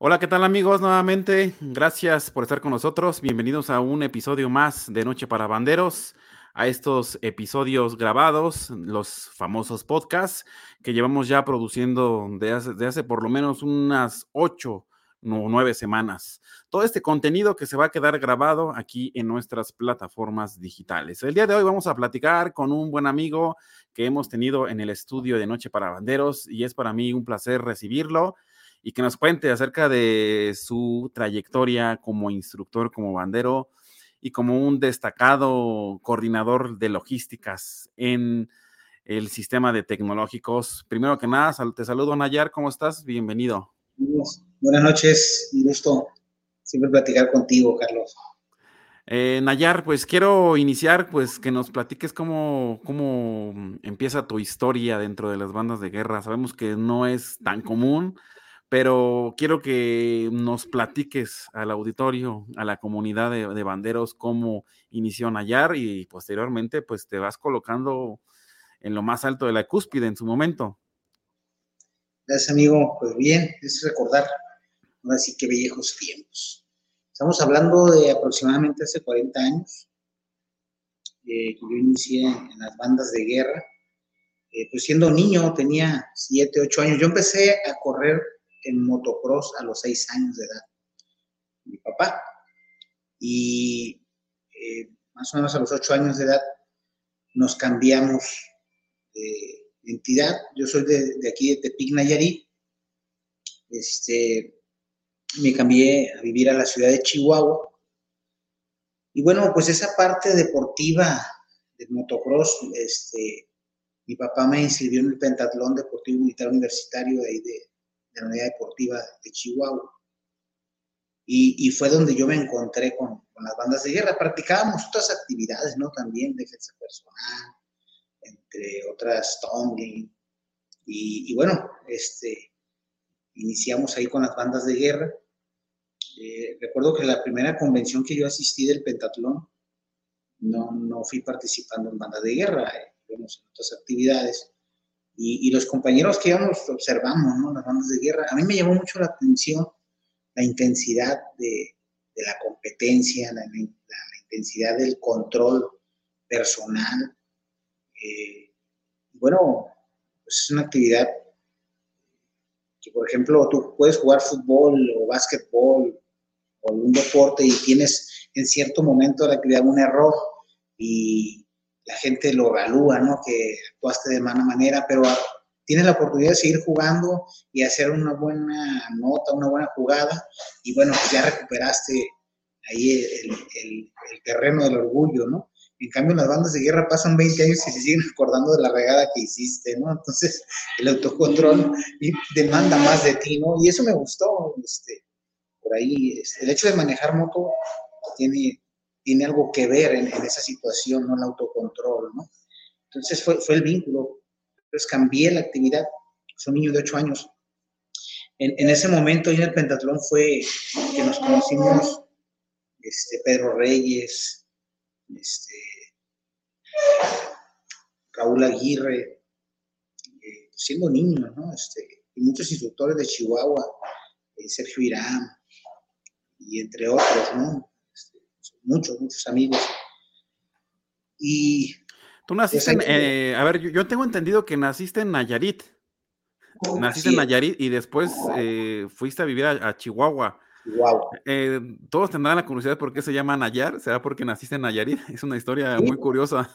Hola, ¿qué tal amigos? Nuevamente, gracias por estar con nosotros. Bienvenidos a un episodio más de Noche para Banderos, a estos episodios grabados, los famosos podcasts que llevamos ya produciendo de hace, hace por lo menos unas ocho o nueve semanas. Todo este contenido que se va a quedar grabado aquí en nuestras plataformas digitales. El día de hoy vamos a platicar con un buen amigo que hemos tenido en el estudio de Noche para Banderos y es para mí un placer recibirlo y que nos cuente acerca de su trayectoria como instructor, como bandero y como un destacado coordinador de logísticas en el sistema de tecnológicos. Primero que nada, te saludo Nayar, ¿cómo estás? Bienvenido. Buenas noches, un gusto siempre platicar contigo, Carlos. Eh, Nayar, pues quiero iniciar, pues que nos platiques cómo, cómo empieza tu historia dentro de las bandas de guerra. Sabemos que no es tan común, pero quiero que nos platiques al auditorio, a la comunidad de, banderos, cómo inició Nayar y posteriormente pues te vas colocando en lo más alto de la cúspide en su momento. Gracias, amigo. Pues bien, es recordar, ahora sí que viejos tiempos. Estamos hablando de aproximadamente hace 40 años, eh, que yo inicié en, las bandas de guerra. Eh, pues siendo niño, tenía 7, 8 años. Yo empecé a correr en motocross a los seis años de edad, mi papá. Y eh, más o menos a los ocho años de edad nos cambiamos de entidad. Yo soy de, aquí, de Tepic, Nayarit. Este, me cambié a vivir a la ciudad de Chihuahua. Y bueno, pues esa parte deportiva del motocross, este, mi papá me inscribió en el pentatlón deportivo militar universitario de ahí de, la unidad deportiva de Chihuahua. Y, fue donde yo me encontré con, las bandas de guerra. Practicábamos otras actividades, ¿no? También defensa personal, entre otras tumbling. Y, bueno, este, iniciamos ahí con las bandas de guerra. Eh, recuerdo que la primera convención que yo asistí del pentatlón, no, no fui participando en bandas de guerra, eh, en otras actividades y, los compañeros que íbamos observamos, ¿no? Las bandas de guerra, a mí me llamó mucho la atención la intensidad de, la competencia, la, intensidad del control personal. Eh, bueno, pues es una actividad que, por ejemplo, tú puedes jugar fútbol o básquetbol o un deporte y tienes en cierto momento de la actividad un error y, la gente lo evalúa, ¿no? Que actuaste de mala manera, pero tienes la oportunidad de seguir jugando y hacer una buena nota, una buena jugada, y bueno, pues ya recuperaste ahí el, terreno del orgullo, ¿no? En cambio, las bandas de guerra pasan 20 años y se siguen acordando de la regada que hiciste, ¿no? Entonces, el autocontrol demanda más de ti, ¿no? Y eso me gustó, este, por ahí, este, el hecho de manejar moto tiene tiene algo que ver en, esa situación, ¿no? El autocontrol, ¿no? Entonces fue, fue el vínculo. Entonces cambié la actividad. Soy un niño de 8 años. En, ese momento, en el pentatlón, fue que nos conocimos este, Pedro Reyes, este, Raúl Aguirre, eh, siendo niño, ¿no? Este, y muchos instructores de Chihuahua, eh, Sergio Irán, y entre otros, ¿no? Muchos, muchos amigos. Y... Tú naciste en, eh, a ver, yo, tengo entendido que naciste en Nayarit. Naciste en Nayarit y después eh, fuiste a vivir a, Chihuahua. Chihuahua. Eh, todos tendrán la curiosidad por qué se llama Nayar. ¿Será porque naciste en Nayarit? Es una historia muy curiosa.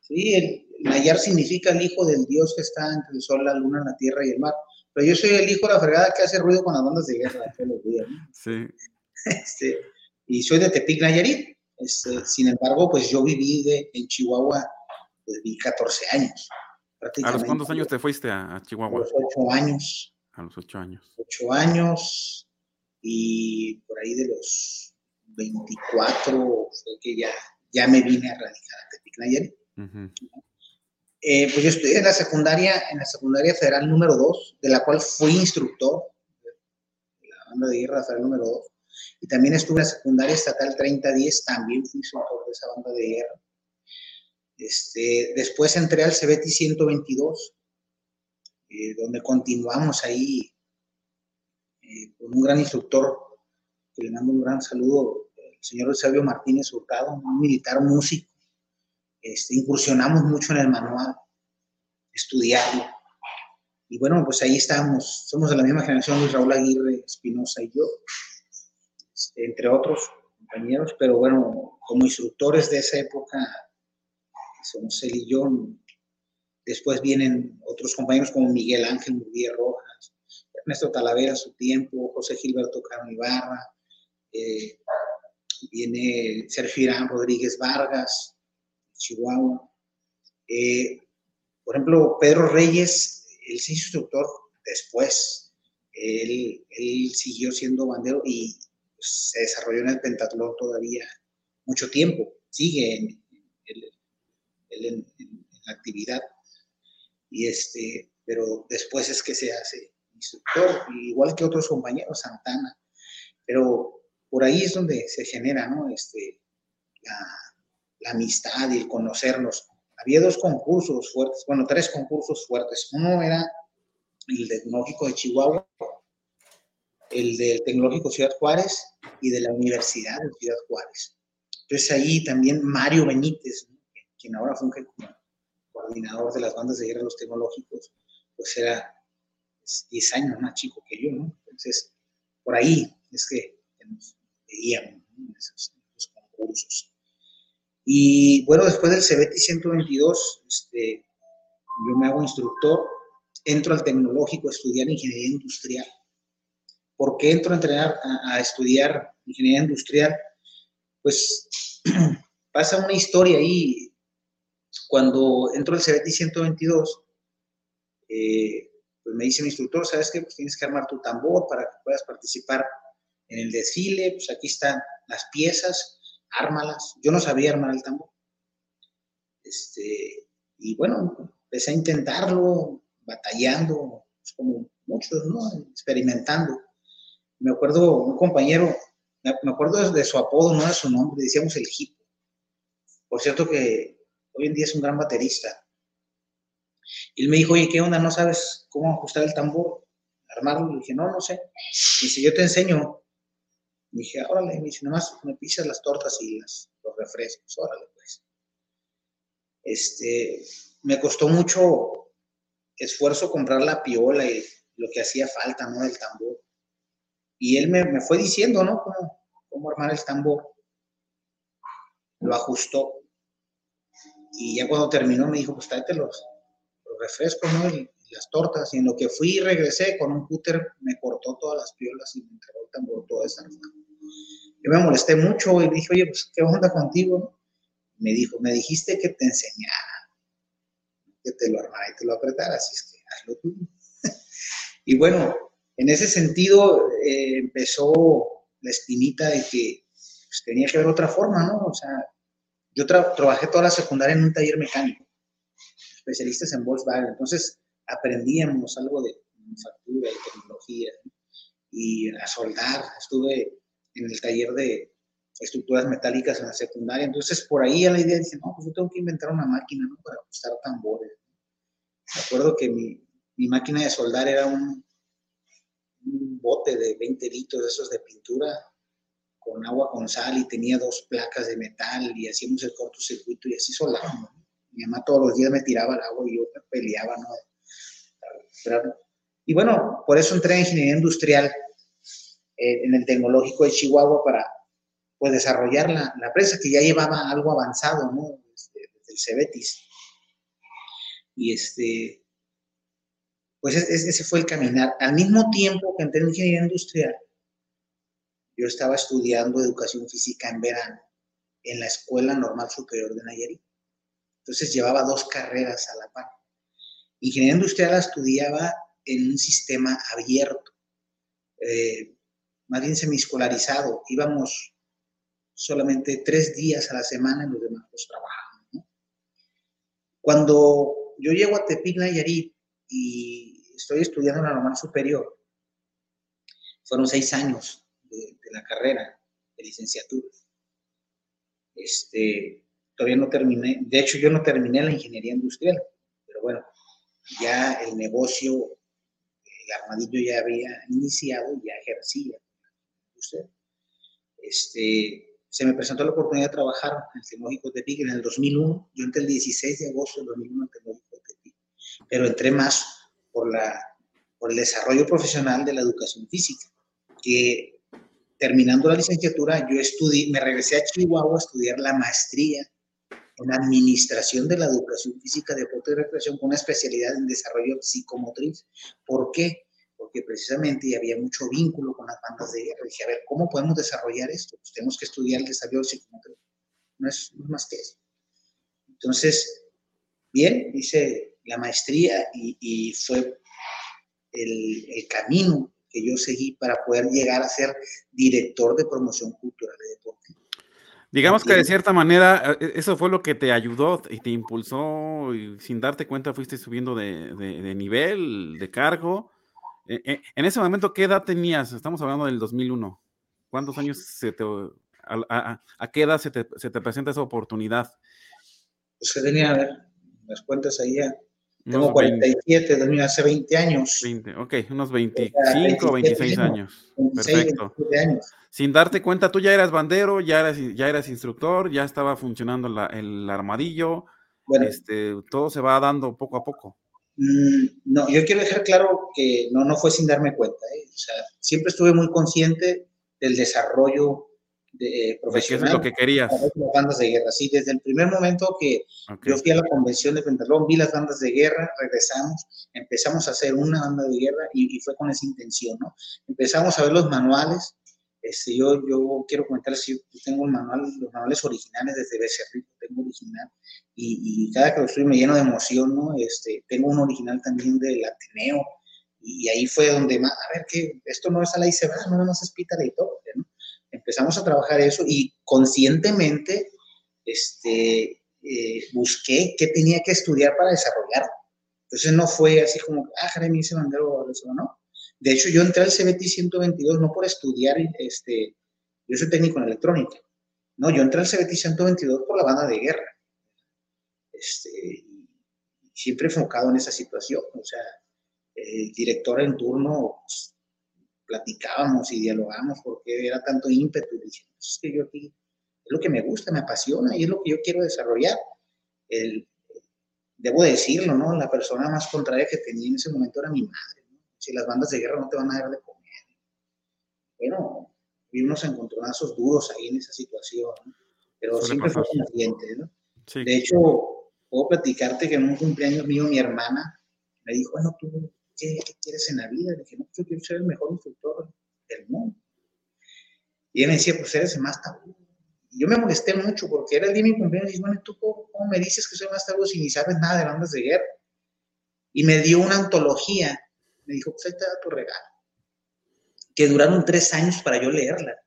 Sí, el, Nayar significa el hijo del dios que está entre el sol, la luna, la tierra y el mar. Pero yo soy el hijo de la fregada que hace ruido con las bandas de guerra todos los días. Sí. Este, y soy de Tepic, Nayarit. Este, sin embargo, pues yo viví de, en Chihuahua desde 14 años. ¿A los cuántos años te fuiste a, Chihuahua? A los 8 años. A los 8 años. 8 años y por ahí de los 24 fue que ya, ya me vine a radicar a Tepic Nayarit. Eh, pues yo estudié en la secundaria, en la secundaria federal número 2, de la cual fui instructor de la banda de guerra federal número 2. Y también estuve en la secundaria estatal 3010, también fui instructor de esa banda de guerra. Este, después entré al CBT 122, eh, donde continuamos ahí eh, con un gran instructor, que le mando un gran saludo, el señor Eusebio Martínez Hurtado, un militar músico este, incursionamos mucho en el manual, estudiarlo. Y bueno, pues ahí estamos, somos de la misma generación, Luis Raúl Aguirre, Espinosa y yo, entre otros compañeros, pero bueno, como instructores de esa época, somos él y yo. Después vienen otros compañeros como Miguel Ángel Murguía Rojas, Ernesto Talavera a su tiempo, José Gilberto Carmen Ibarra, eh, viene Sergio Irán Rodríguez Vargas, Chihuahua. Eh, por ejemplo, Pedro Reyes, él se instructor después. Él, siguió siendo bandero y se desarrolló en el pentatlón todavía mucho tiempo. Sigue en, la actividad. Y este, pero después es que se hace instructor, igual que otros compañeros, Santana. Pero por ahí es donde se genera, ¿no? Este, la, la amistad y el conocernos. Había dos concursos fuertes, bueno, tres concursos fuertes. Uno era el Tecnológico de Chihuahua, el del Tecnológico Ciudad Juárez y de la Universidad de Ciudad Juárez. Entonces ahí también Mario Benítez, quien ahora funge como coordinador de las bandas de guerra de los tecnológicos, pues era 10 pues, años más chico que yo, ¿no? Entonces, por ahí es que, nos veíamos en esos concursos. Y bueno, después del CBT 122, este, yo me hago instructor, entro al tecnológico a estudiar ingeniería industrial. ¿Por qué entro a, entrenar, a, estudiar ingeniería industrial? Pues pasa una historia ahí. Cuando entro al CBT 122, eh, pues me dice mi instructor, ¿sabes qué? Pues tienes que armar tu tambor para que puedas participar en el desfile, pues aquí están las piezas, ármalas. Yo no sabía armar el tambor. Este, y bueno, empecé a intentarlo, batallando, pues, como muchos, ¿no? Experimentando. Me acuerdo, un compañero, me acuerdo de su apodo, no de su nombre, decíamos el hip. Por cierto que hoy en día es un gran baterista. Y él me dijo, oye, ¿qué onda? ¿No sabes cómo ajustar el tambor? Armarlo. Le dije, no, no sé. Y dice, yo te enseño dije, órale, me dice, nomás me pisas las tortas y los refrescos, órale, pues. Este, me costó mucho esfuerzo comprar la piola y lo que hacía falta, ¿no? Del tambor. Y él me, fue diciendo, ¿no? Cómo, cómo armar el tambor. Lo ajustó. Y ya cuando terminó me dijo, pues tráete los, los refrescos, ¿no? Y, las tortas. Y en lo que fui y regresé con un cúter, me cortó todas las piolas y me entregó el tambor todo desarmado. Yo me molesté mucho y dije, oye, pues, ¿qué onda contigo? Me dijo, me dijiste que te enseñara, que te lo armara y te lo apretara, así es que hazlo tú. y bueno, en ese sentido eh, empezó la espinita de que pues, tenía que haber otra forma, ¿no? O sea, yo trabajé toda la secundaria en un taller mecánico, especialistas en Volkswagen, entonces aprendíamos algo de manufactura y tecnología y a soldar, estuve en el taller de estructuras metálicas en la secundaria. Entonces, por ahí a la idea dice, no, pues yo tengo que inventar una máquina ¿no? para ajustar tambores. Me acuerdo que mi, mi máquina de soldar era un, un, bote de 20 litros esos de pintura con agua con sal y tenía dos placas de metal y hacíamos el cortocircuito y así soldábamos. Mi mamá todos los días me tiraba el agua y yo me peleaba, ¿no? Y bueno, por eso entré en ingeniería industrial eh, en el tecnológico de Chihuahua para pues, desarrollar la, la presa que ya llevaba algo avanzado, ¿no? Desde, el Cebetis. Y este, pues ese fue el caminar. Al mismo tiempo que entré en ingeniería industrial, yo estaba estudiando educación física en verano en la Escuela Normal Superior de Nayarit. Entonces llevaba dos carreras a la par. Ingeniería industrial estudiaba en un sistema abierto. Eh, más bien semiescolarizado. Íbamos solamente tres días a la semana y los demás los trabajamos. Cuando yo llego a Tepic, Nayarit y estoy estudiando en la normal superior, fueron seis años de, la carrera de licenciatura. Este, todavía no terminé, de hecho yo no terminé la ingeniería industrial, pero bueno, ya el negocio, el armadillo ya había iniciado, ya ejercía. Este, se me presentó la oportunidad de trabajar en el Tecnológico de Tepic en el 2001. Yo entré el 16 de agosto del 2001 en el Tecnológico de Tepic, pero entré más por, la, por el desarrollo profesional de la educación física, que terminando la licenciatura yo estudié, me regresé a Chihuahua a estudiar la maestría en administración de la educación física, deporte y recreación con una especialidad en desarrollo psicomotriz. ¿Por qué? Porque precisamente había mucho vínculo con las bandas de guerra. Dije, a ver, ¿cómo podemos desarrollar esto? Pues tenemos que estudiar el desarrollo psicomotriz. No es, más que eso. Entonces, bien, hice la maestría y, fue el, el camino que yo seguí para poder llegar a ser director de promoción cultural de deporte Digamos que de cierta manera e, eso fue lo que te ayudó y te impulsó y sin darte cuenta fuiste subiendo de, nivel, de cargo. E, e, en ese momento, ¿qué edad tenías? Estamos hablando del 2001. ¿Cuántos años se te... A, qué edad se te, presenta esa oportunidad? Pues que tenía, a ver, las cuentas ahí ya. Tengo 47, 20, hace 20 años. 20, ok, unos 25 o 26 años. Perfecto. Sin darte cuenta, tú ya eras bandero, ya eras, ya eras instructor, ya estaba funcionando el armadillo. Bueno, este, todo se va dando poco a poco. Mm, no, yo quiero dejar claro que no, no fue sin darme cuenta. ¿eh? O sea, siempre estuve muy consciente del desarrollo de, profesional. es lo que querías? Las bandas de guerra. Sí, desde el primer momento que yo fui a la convención de Pentalón, vi las bandas de guerra, regresamos, empezamos a hacer una banda de guerra y, fue con esa intención, ¿no? Empezamos a ver los manuales. Este, yo, yo quiero comentar si yo tengo el manual, los manuales originales desde Becerrito, tengo original, y, y, cada que lo estoy me lleno de emoción, ¿no? Este, tengo un original también del Ateneo, y ahí fue donde más, a ver, que esto no es a la ICEBA, no más es Pítara y todo, ¿no? Empezamos a trabajar eso y conscientemente este, eh, busqué qué tenía que estudiar para desarrollarlo. Entonces no fue así como, ah, Jeremy hice bandero, no. De hecho, yo entré al CBT 122 no por estudiar, este, yo soy técnico en electrónica. No, yo entré al CBT 122 por la banda de guerra. Este, siempre enfocado en esa situación. O sea, el director en turno pues, platicábamos y dialogábamos porque era tanto ímpetu. Dije, es que yo aquí es lo que me gusta, me apasiona y es lo que yo quiero desarrollar. El, debo decirlo, ¿no? La persona más contraria que tenía en ese momento era mi madre. Si las bandas de guerra no te van a dar de comer. Bueno, vi unos encontronazos duros ahí en esa situación, pero siempre fue consciente, ¿no? De hecho, puedo platicarte que en un cumpleaños mío mi hermana me dijo, bueno, tú ¿qué, quieres en la vida? Le dije, no, yo quiero ser el mejor instructor del mundo. Y él me decía, pues eres el más tabú. Y yo me molesté mucho porque era el día de mi cumpleaños y dije, bueno, ¿tú cómo, me dices que soy más tabú si ni sabes nada de bandas de guerra? Y me dio una antología. Me dijo, pues ahí te da tu regalo. Que duraron tres años para yo leerla.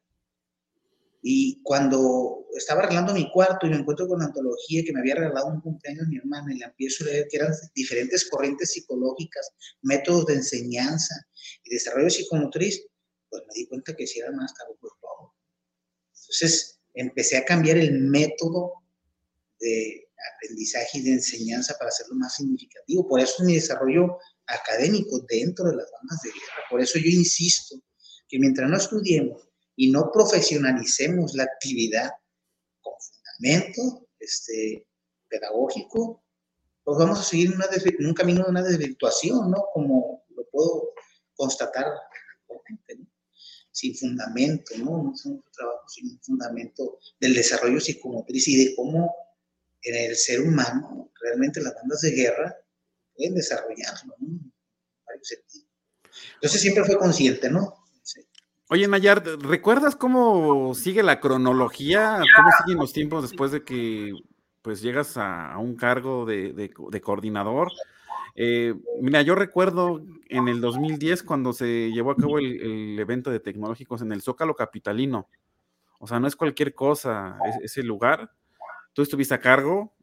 Y cuando estaba arreglando mi cuarto y me encuentro con la antología que me había regalado un cumpleaños mi hermana y la empiezo a leer, que eran diferentes corrientes psicológicas, métodos de enseñanza y desarrollo psicomotriz, pues me di cuenta que si era más caro por todo. Entonces empecé a cambiar el método de aprendizaje y de enseñanza para hacerlo más significativo. Por eso es mi desarrollo académico dentro de las bandas de guerra. Por eso yo insisto que mientras no estudiemos y no profesionalicemos la actividad con fundamento este, pedagógico, pues vamos a seguir en un camino de una desvirtuación, ¿no? Como lo puedo constatar actualmente, sin fundamento, ¿no? No es un trabajo sin fundamento del desarrollo psicomotriz y de cómo en el ser humano realmente las bandas de guerra pueden desarrollarlo, ¿no? Entonces siempre fue consciente, ¿no? Oye, Nayar, ¿recuerdas cómo sigue la cronología? ¿Cómo siguen los tiempos después de que pues llegas a, un cargo de, coordinador? Eh, mira, yo recuerdo en el 2010 cuando se llevó a cabo el, evento de tecnológicos en el Zócalo Capitalino. O sea, no es cualquier cosa ese lugar. Tú estuviste a cargo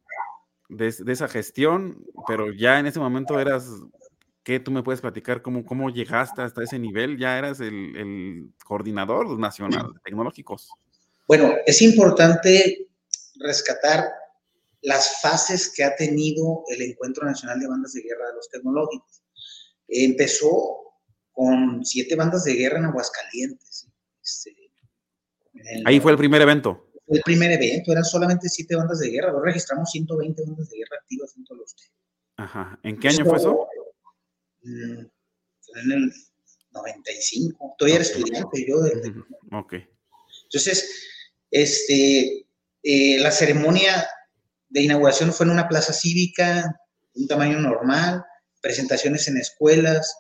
de, esa gestión, pero ya en ese momento eras, ¿qué tú me puedes platicar? ¿Cómo, cómo llegaste hasta ese nivel? Ya eras el, el coordinador nacional de tecnológicos. Bueno, es importante rescatar las fases que ha tenido el Encuentro Nacional de Bandas de Guerra de los Tecnológicos. Empezó con siete bandas de guerra en Aguascalientes. Este, Ahí fue el primer evento. Fue el primer evento, eran solamente siete bandas de guerra. Luego registramos 120 bandas de guerra activas en todos los Ajá. ¿En qué año fue eso? Mm, en el 95. Todavía era estudiante yo. Ok. Entonces, este, eh, la ceremonia de inauguración fue en una plaza cívica, un tamaño normal, presentaciones en escuelas,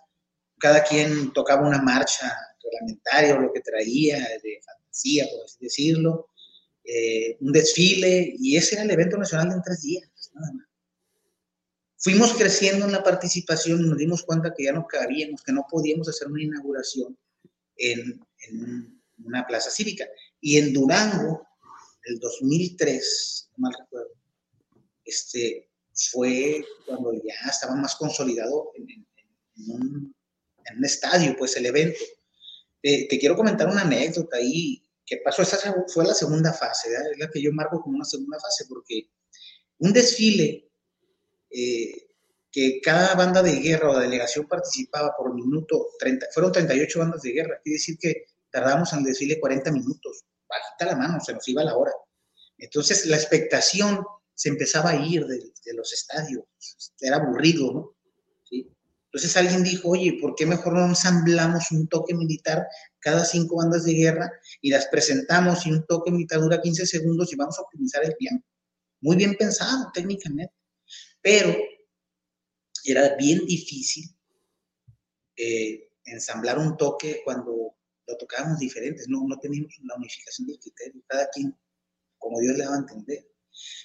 cada quien tocaba una marcha reglamentaria o lo que traía de fantasía, por así decirlo, eh, un desfile, y ese era el evento nacional en tres días, nada más. Fuimos creciendo en la participación y nos dimos cuenta que ya no cabíamos, que no podíamos hacer una inauguración en, en una plaza cívica. Y en Durango, el 2003, no mal recuerdo, este, fue cuando ya estaba más consolidado en, un, estadio, pues el evento. te quiero comentar una anécdota ahí que pasó, esa fue la segunda fase, es la que yo marco como una segunda fase, porque un desfile eh, que cada banda de guerra o delegación participaba por minuto, 30, fueron 38 bandas de guerra, quiere decir que tardamos en el desfile 40 minutos, bajita la mano, se nos iba la hora. Entonces la expectación se empezaba a ir de, los estadios, era aburrido, ¿no? Entonces alguien dijo, oye, ¿por qué mejor no ensamblamos un toque militar cada cinco bandas de guerra y las presentamos y un toque militar dura 15 segundos y vamos a optimizar el tiempo? Muy bien pensado técnicamente, pero era bien difícil eh, ensamblar un toque cuando lo tocábamos diferentes, no, no teníamos la unificación del criterio, cada quien como Dios le daba a entender.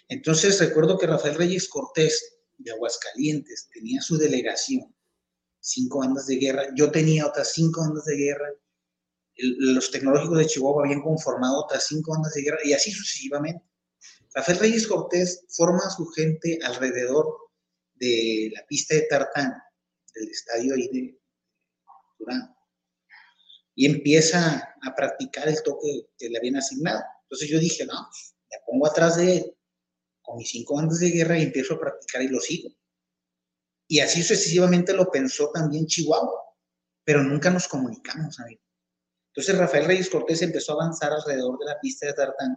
Entonces recuerdo que Rafael Reyes Cortés de Aguascalientes tenía su delegación, cinco bandas de guerra, yo tenía otras cinco bandas de guerra, los tecnológicos de Chihuahua habían conformado otras cinco bandas de guerra y así sucesivamente. Rafael Reyes Cortés forma a su gente alrededor de la pista de tartán, del estadio ahí de Durán, y empieza a practicar el toque que le habían asignado. Entonces yo dije, no, me pongo atrás de él con mis cinco bandas de guerra y empiezo a practicar y lo sigo. Y así sucesivamente lo pensó también Chihuahua, pero nunca nos comunicamos, amigo. Entonces Rafael Reyes Cortés empezó a avanzar alrededor de la pista de tartán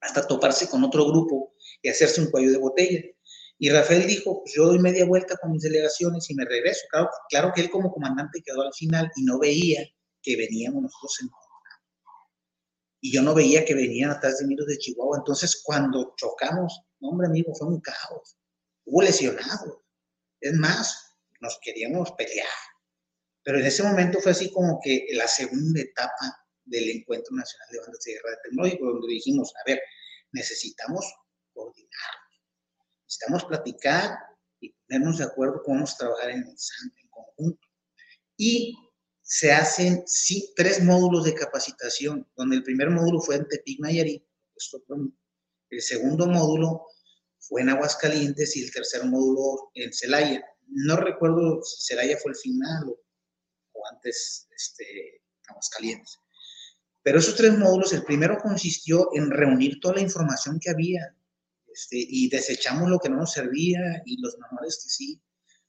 hasta toparse con otro grupo y hacerse un cuello de botella. Y Rafael dijo, pues yo doy media vuelta con mis delegaciones y me regreso. Claro, claro que él como comandante quedó al final y no veía que veníamos nosotros en y yo no veía que venían atrás de mí los de Chihuahua. Entonces, cuando chocamos, hombre amigo, fue un caos. Hubo lesionados. Es más, nos queríamos pelear. Pero en ese momento fue así como que la segunda etapa del Encuentro Nacional de Bandas de Guerra de Tecnológico, donde dijimos, a ver, necesitamos coordinar, necesitamos platicar y ponernos de acuerdo cómo vamos a trabajar en, en conjunto. Y se hacen sí, tres módulos de capacitación, donde el primer módulo fue en Tepic Nayarit, el segundo módulo fue en Aguascalientes y el tercer módulo en Celaya. No recuerdo si Celaya fue el final o, antes este, Aguascalientes. Pero esos tres módulos, el primero consistió en reunir toda la información que había este, y desechamos lo que no nos servía y los manuales que sí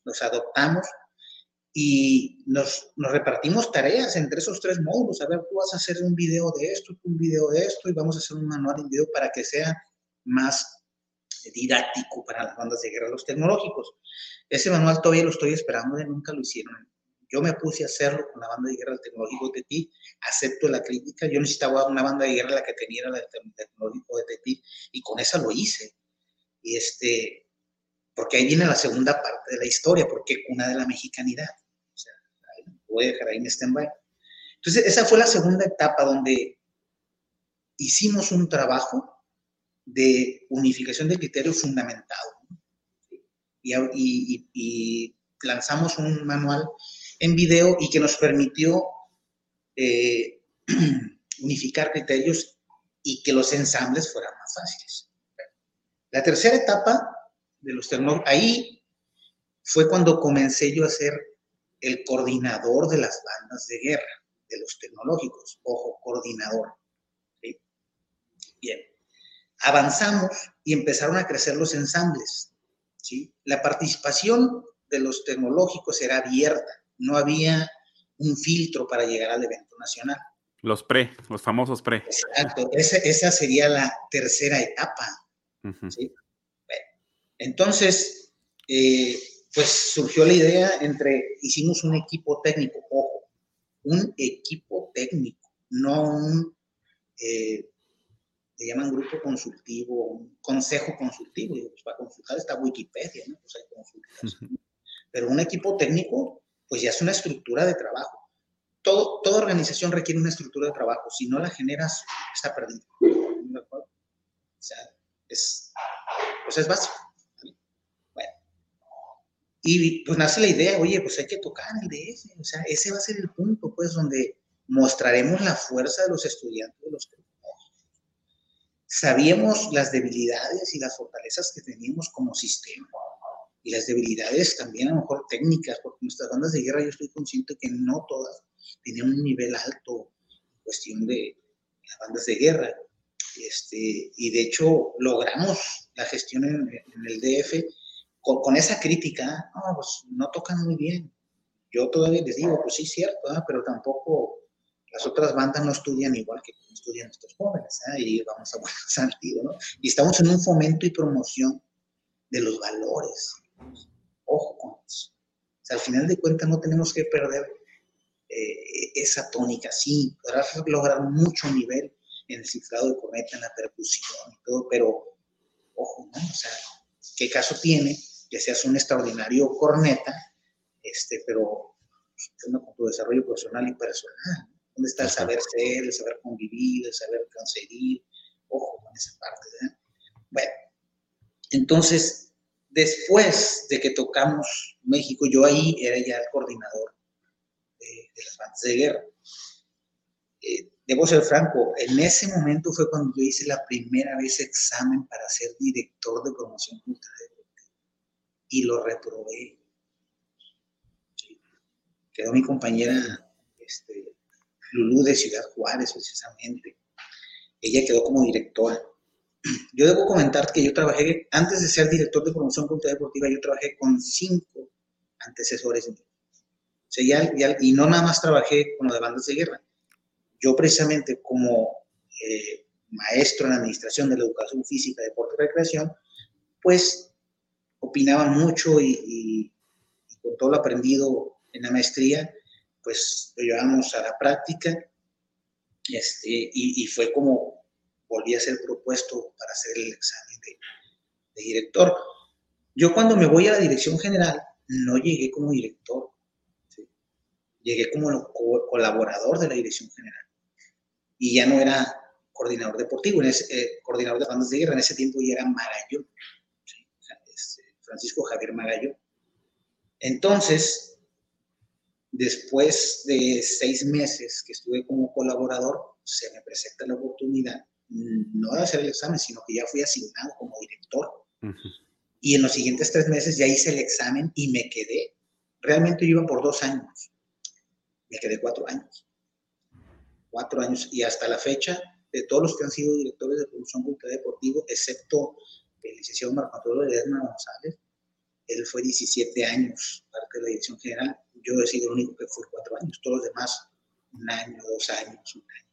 los adoptamos y nos, nos, repartimos tareas entre esos tres módulos. A ver, tú vas a hacer un video de esto, un video de esto, y vamos a hacer un manual en video para que sea más didáctico para las bandas de guerra, los tecnológicos. Ese manual todavía lo estoy esperando, nunca lo hicieron. Yo me puse a hacerlo con la banda de guerra del tecnológico de ti, acepto la crítica, yo necesitaba una banda de guerra la que tenía la del tecnológico de ti, y con esa lo hice. Y este, porque ahí viene la segunda parte de la historia, porque una de la mexicanidad. O sea, voy a dejar ahí en stand-by. Entonces, esa fue la segunda etapa donde hicimos un trabajo de unificación de criterio fundamentado. Y, lanzamos un manual en video y que nos permitió eh, unificar criterios y que los ensambles fueran más fáciles. La tercera etapa de los ahí fue cuando comencé yo a ser el coordinador de las bandas de guerra, de los tecnológicos, ojo, coordinador. Bien, avanzamos y empezaron a crecer los ensambles. ¿sí? La participación de los tecnológicos era abierta, no había un filtro para llegar al evento nacional. Los pre, los famosos pre. Exacto, esa, sería la tercera etapa. entonces, eh, pues surgió la idea entre, hicimos un equipo técnico, ojo, un equipo técnico, no un, eh, le llaman grupo consultivo, un consejo consultivo, pues para consultar está Wikipedia, ¿no? Pues hay Pero un equipo técnico, pues ya es una estructura de trabajo. Todo, toda organización requiere una estructura de trabajo. Si no la generas, está perdida. O sea, es, pues es básico. Bueno. Y pues nace la idea, oye, pues hay que tocar el DS. O sea, ese va a ser el punto, pues, donde mostraremos la fuerza de los estudiantes de los Sabíamos las debilidades y las fortalezas que teníamos como sistema y las debilidades también a lo mejor técnicas, porque nuestras bandas de guerra yo estoy consciente que no todas tenían un nivel alto en cuestión de las bandas de guerra. Este, y de hecho logramos la gestión en, el DF con, esa crítica, no, pues no tocan muy bien. Yo todavía les digo, pues sí, cierto, pero tampoco las otras bandas no estudian igual que estudian estos jóvenes, ¿eh? y vamos a buen sentido, ¿no? Y estamos en un fomento y promoción de los valores. Ojo con eso. O sea, al final de cuentas no tenemos que perder eh, esa tónica. Sí, podrás lograr mucho nivel en el cifrado de corneta, en la percusión y todo, pero ojo, ¿no? O sea, ¿qué caso tiene que seas un extraordinario corneta, este, pero con tu desarrollo profesional y personal? ¿Dónde está el saber ser, el saber convivir, el saber conseguir? Ojo con esa parte. ¿eh? Bueno, entonces, después de que tocamos México, yo ahí era ya el coordinador de, las bandas de guerra. Eh, debo ser franco, en ese momento fue cuando yo hice la primera vez examen para ser director de promoción cultural y lo reprobé. Quedó mi compañera este, Lulú de Ciudad Juárez, precisamente. Ella quedó como directora. Yo debo comentar que yo trabajé, antes de ser director de promoción cultural deportiva, yo trabajé con cinco antecesores O sea, y no nada más trabajé con lo de bandas de guerra. Yo precisamente como eh, maestro en administración de la educación física, deporte y recreación, pues opinaba mucho y, y con todo lo aprendido en la maestría, pues lo llevamos a la práctica este, y, fue como volví a ser propuesto para hacer el examen de, director. Yo cuando me voy a la dirección general no llegué como director, llegué como colaborador de la dirección general y ya no era coordinador deportivo, en ese, eh, coordinador de bandas de guerra, en ese tiempo ya era Magayo, este, Francisco Javier Magayo. Entonces, Después de seis meses que estuve como colaborador, se me presenta la oportunidad, no de hacer el examen, sino que ya fui asignado como director. Y en los siguientes tres meses ya hice el examen y me quedé. Realmente yo iba por dos años. Me quedé cuatro años. Cuatro años. Y hasta la fecha, de todos los que han sido directores de producción cultural deportivo, excepto el licenciado Marco Antonio Ledesma González, él fue 17 años parte de la dirección general yo he sido el único que fue cuatro años, todos los demás un año, dos años, un año.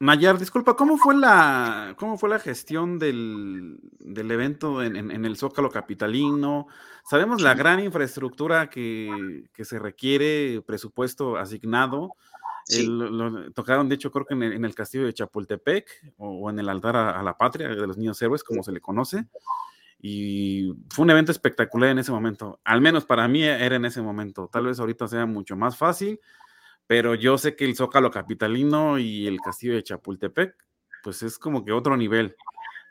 Mayar, disculpa, ¿cómo fue la, cómo fue la gestión del, evento en, el Zócalo Capitalino? Sabemos la gran infraestructura que, se requiere, presupuesto asignado. lo, tocaron, de hecho, creo que en el, castillo de Chapultepec o, en el altar a, la patria de los niños héroes, como se le conoce. Y fue un evento espectacular en ese momento. Al menos para mí era en ese momento. Tal vez ahorita sea mucho más fácil, pero yo sé que el Zócalo Capitalino y el Castillo de Chapultepec, pues es como que otro nivel.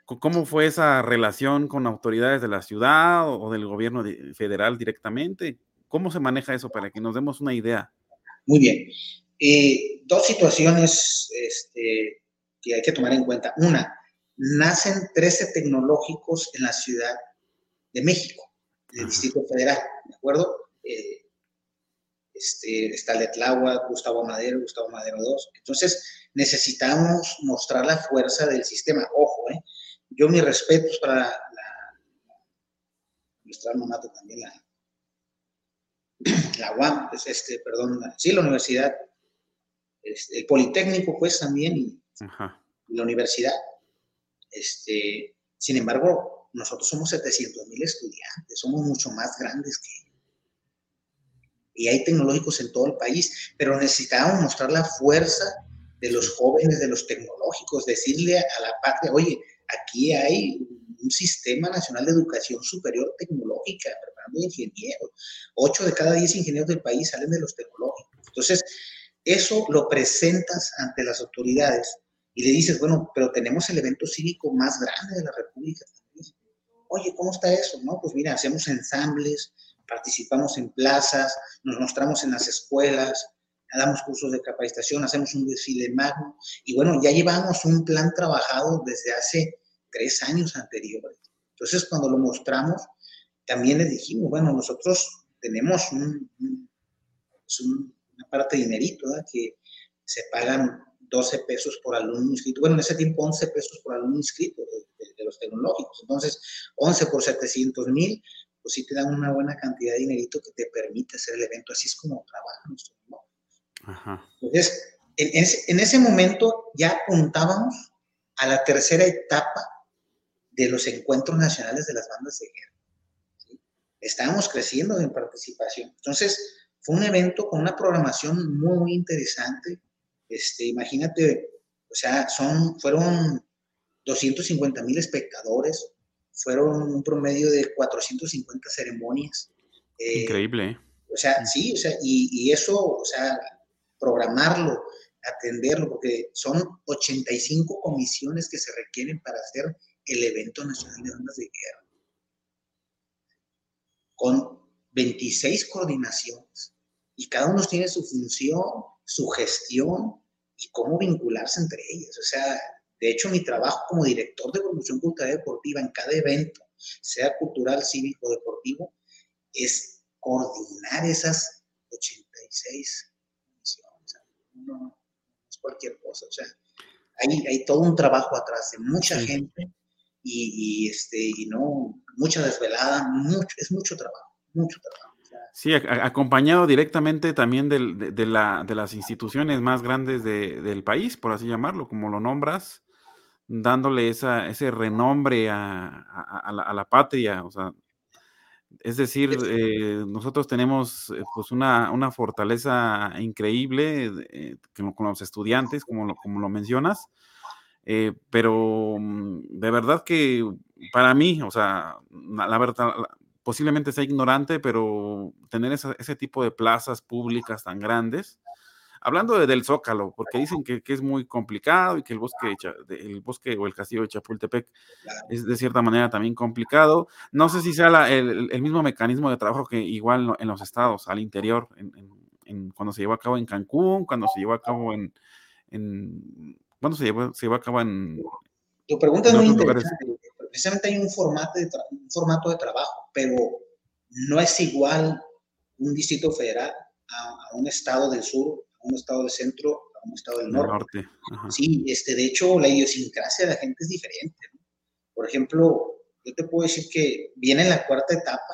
¿Cómo fue esa relación con autoridades de la ciudad o del gobierno federal directamente? ¿Cómo se maneja eso para que nos demos una idea? Muy bien. Eh, dos situaciones este, que hay que tomar en cuenta. Una, nacen 13 tecnológicos en la Ciudad de México, del Distrito Federal, ¿de acuerdo? Eh, este, está Letlagua, Gustavo Madero, Gustavo Madero II. Entonces, necesitamos mostrar la fuerza del sistema. Ojo, ¿eh? yo mis respetos para la, nuestra alma también, la, la UAM, pues, este, perdón, sí, la universidad, este, el Politécnico, pues también, y, la universidad. Este, sin embargo, nosotros somos 700 mil estudiantes, somos mucho más grandes que y hay tecnológicos en todo el país, pero necesitábamos mostrar la fuerza de los jóvenes, de los tecnológicos, decirle a la patria, oye, aquí hay un sistema nacional de educación superior tecnológica, preparando ingenieros. Ocho de cada diez ingenieros del país salen de los tecnológicos. Entonces, eso lo presentas ante las autoridades y le dices, bueno, pero tenemos el evento cívico más grande de la República. Oye, ¿cómo está eso? No, pues mira, hacemos ensambles, participamos en plazas, nos mostramos en las escuelas, damos cursos de capacitación, hacemos un desfile magno y bueno, ya llevamos un plan trabajado desde hace tres años anteriores. Entonces, cuando lo mostramos, también les dijimos, bueno, nosotros tenemos pues una parte de dinerito, que se pagan 12 pesos por alumno inscrito. Bueno, en ese tiempo 11 pesos por alumno inscrito de, de los tecnológicos. Entonces, 11 por 700 mil, pues sí te dan una buena cantidad de dinerito que te permite hacer el evento. Así es como trabaja nuestro Ajá. Entonces, en ese, momento ya apuntábamos a la tercera etapa de los encuentros nacionales de las bandas de guerra. Estábamos creciendo en participación. Entonces, fue un evento con una programación muy, muy interesante. Este, imagínate, o sea, son, fueron 250 mil espectadores, fueron un promedio de 450 ceremonias. Eh, Increíble. ¿eh? O sea, sí, o sea, y, eso, o sea, programarlo, atenderlo, porque son 85 comisiones que se requieren para hacer el evento nacional de bandas de guerra. Con 26 coordinaciones. Y cada uno tiene su función, su gestión y cómo vincularse entre ellas. O sea, de hecho, mi trabajo como director de promoción cultural deportiva en cada evento, sea cultural, cívico, deportivo, es coordinar esas 86 misiones. No, es cualquier cosa. O sea, hay, hay todo un trabajo atrás de mucha gente y, este, y no, mucha desvelada, mucho, es mucho trabajo, mucho trabajo. Sí, acompañado directamente también de, la, de, las instituciones más grandes del país, por así llamarlo, como lo nombras, dándole esa, ese renombre a, la, patria. O sea, es decir, eh, nosotros tenemos eh, pues una, una, fortaleza increíble eh, con, los estudiantes, como lo, como lo mencionas, pero mm, de verdad que para mí, o sea, la, verdad, posiblemente sea ignorante, pero tener ese tipo de plazas públicas tan grandes, hablando de, del Zócalo, porque dicen que, es muy complicado y que el bosque, el bosque o el castillo de Chapultepec es de cierta manera también complicado. No sé si sea el, mismo mecanismo de trabajo que igual en los estados, al interior, en, cuando se llevó a cabo en Cancún, cuando se llevó a cabo en... en ¿Cuándo se llevó, se llevó a cabo en... Tu pregunta es muy interesante. Precisamente hay un formato, de un formato de trabajo, pero no es igual un distrito federal a un estado del sur un estado del centro a un estado del norte. Sí, este, de hecho, la idiosincrasia de la gente es diferente. Por ejemplo, yo te puedo decir que viene en la cuarta etapa,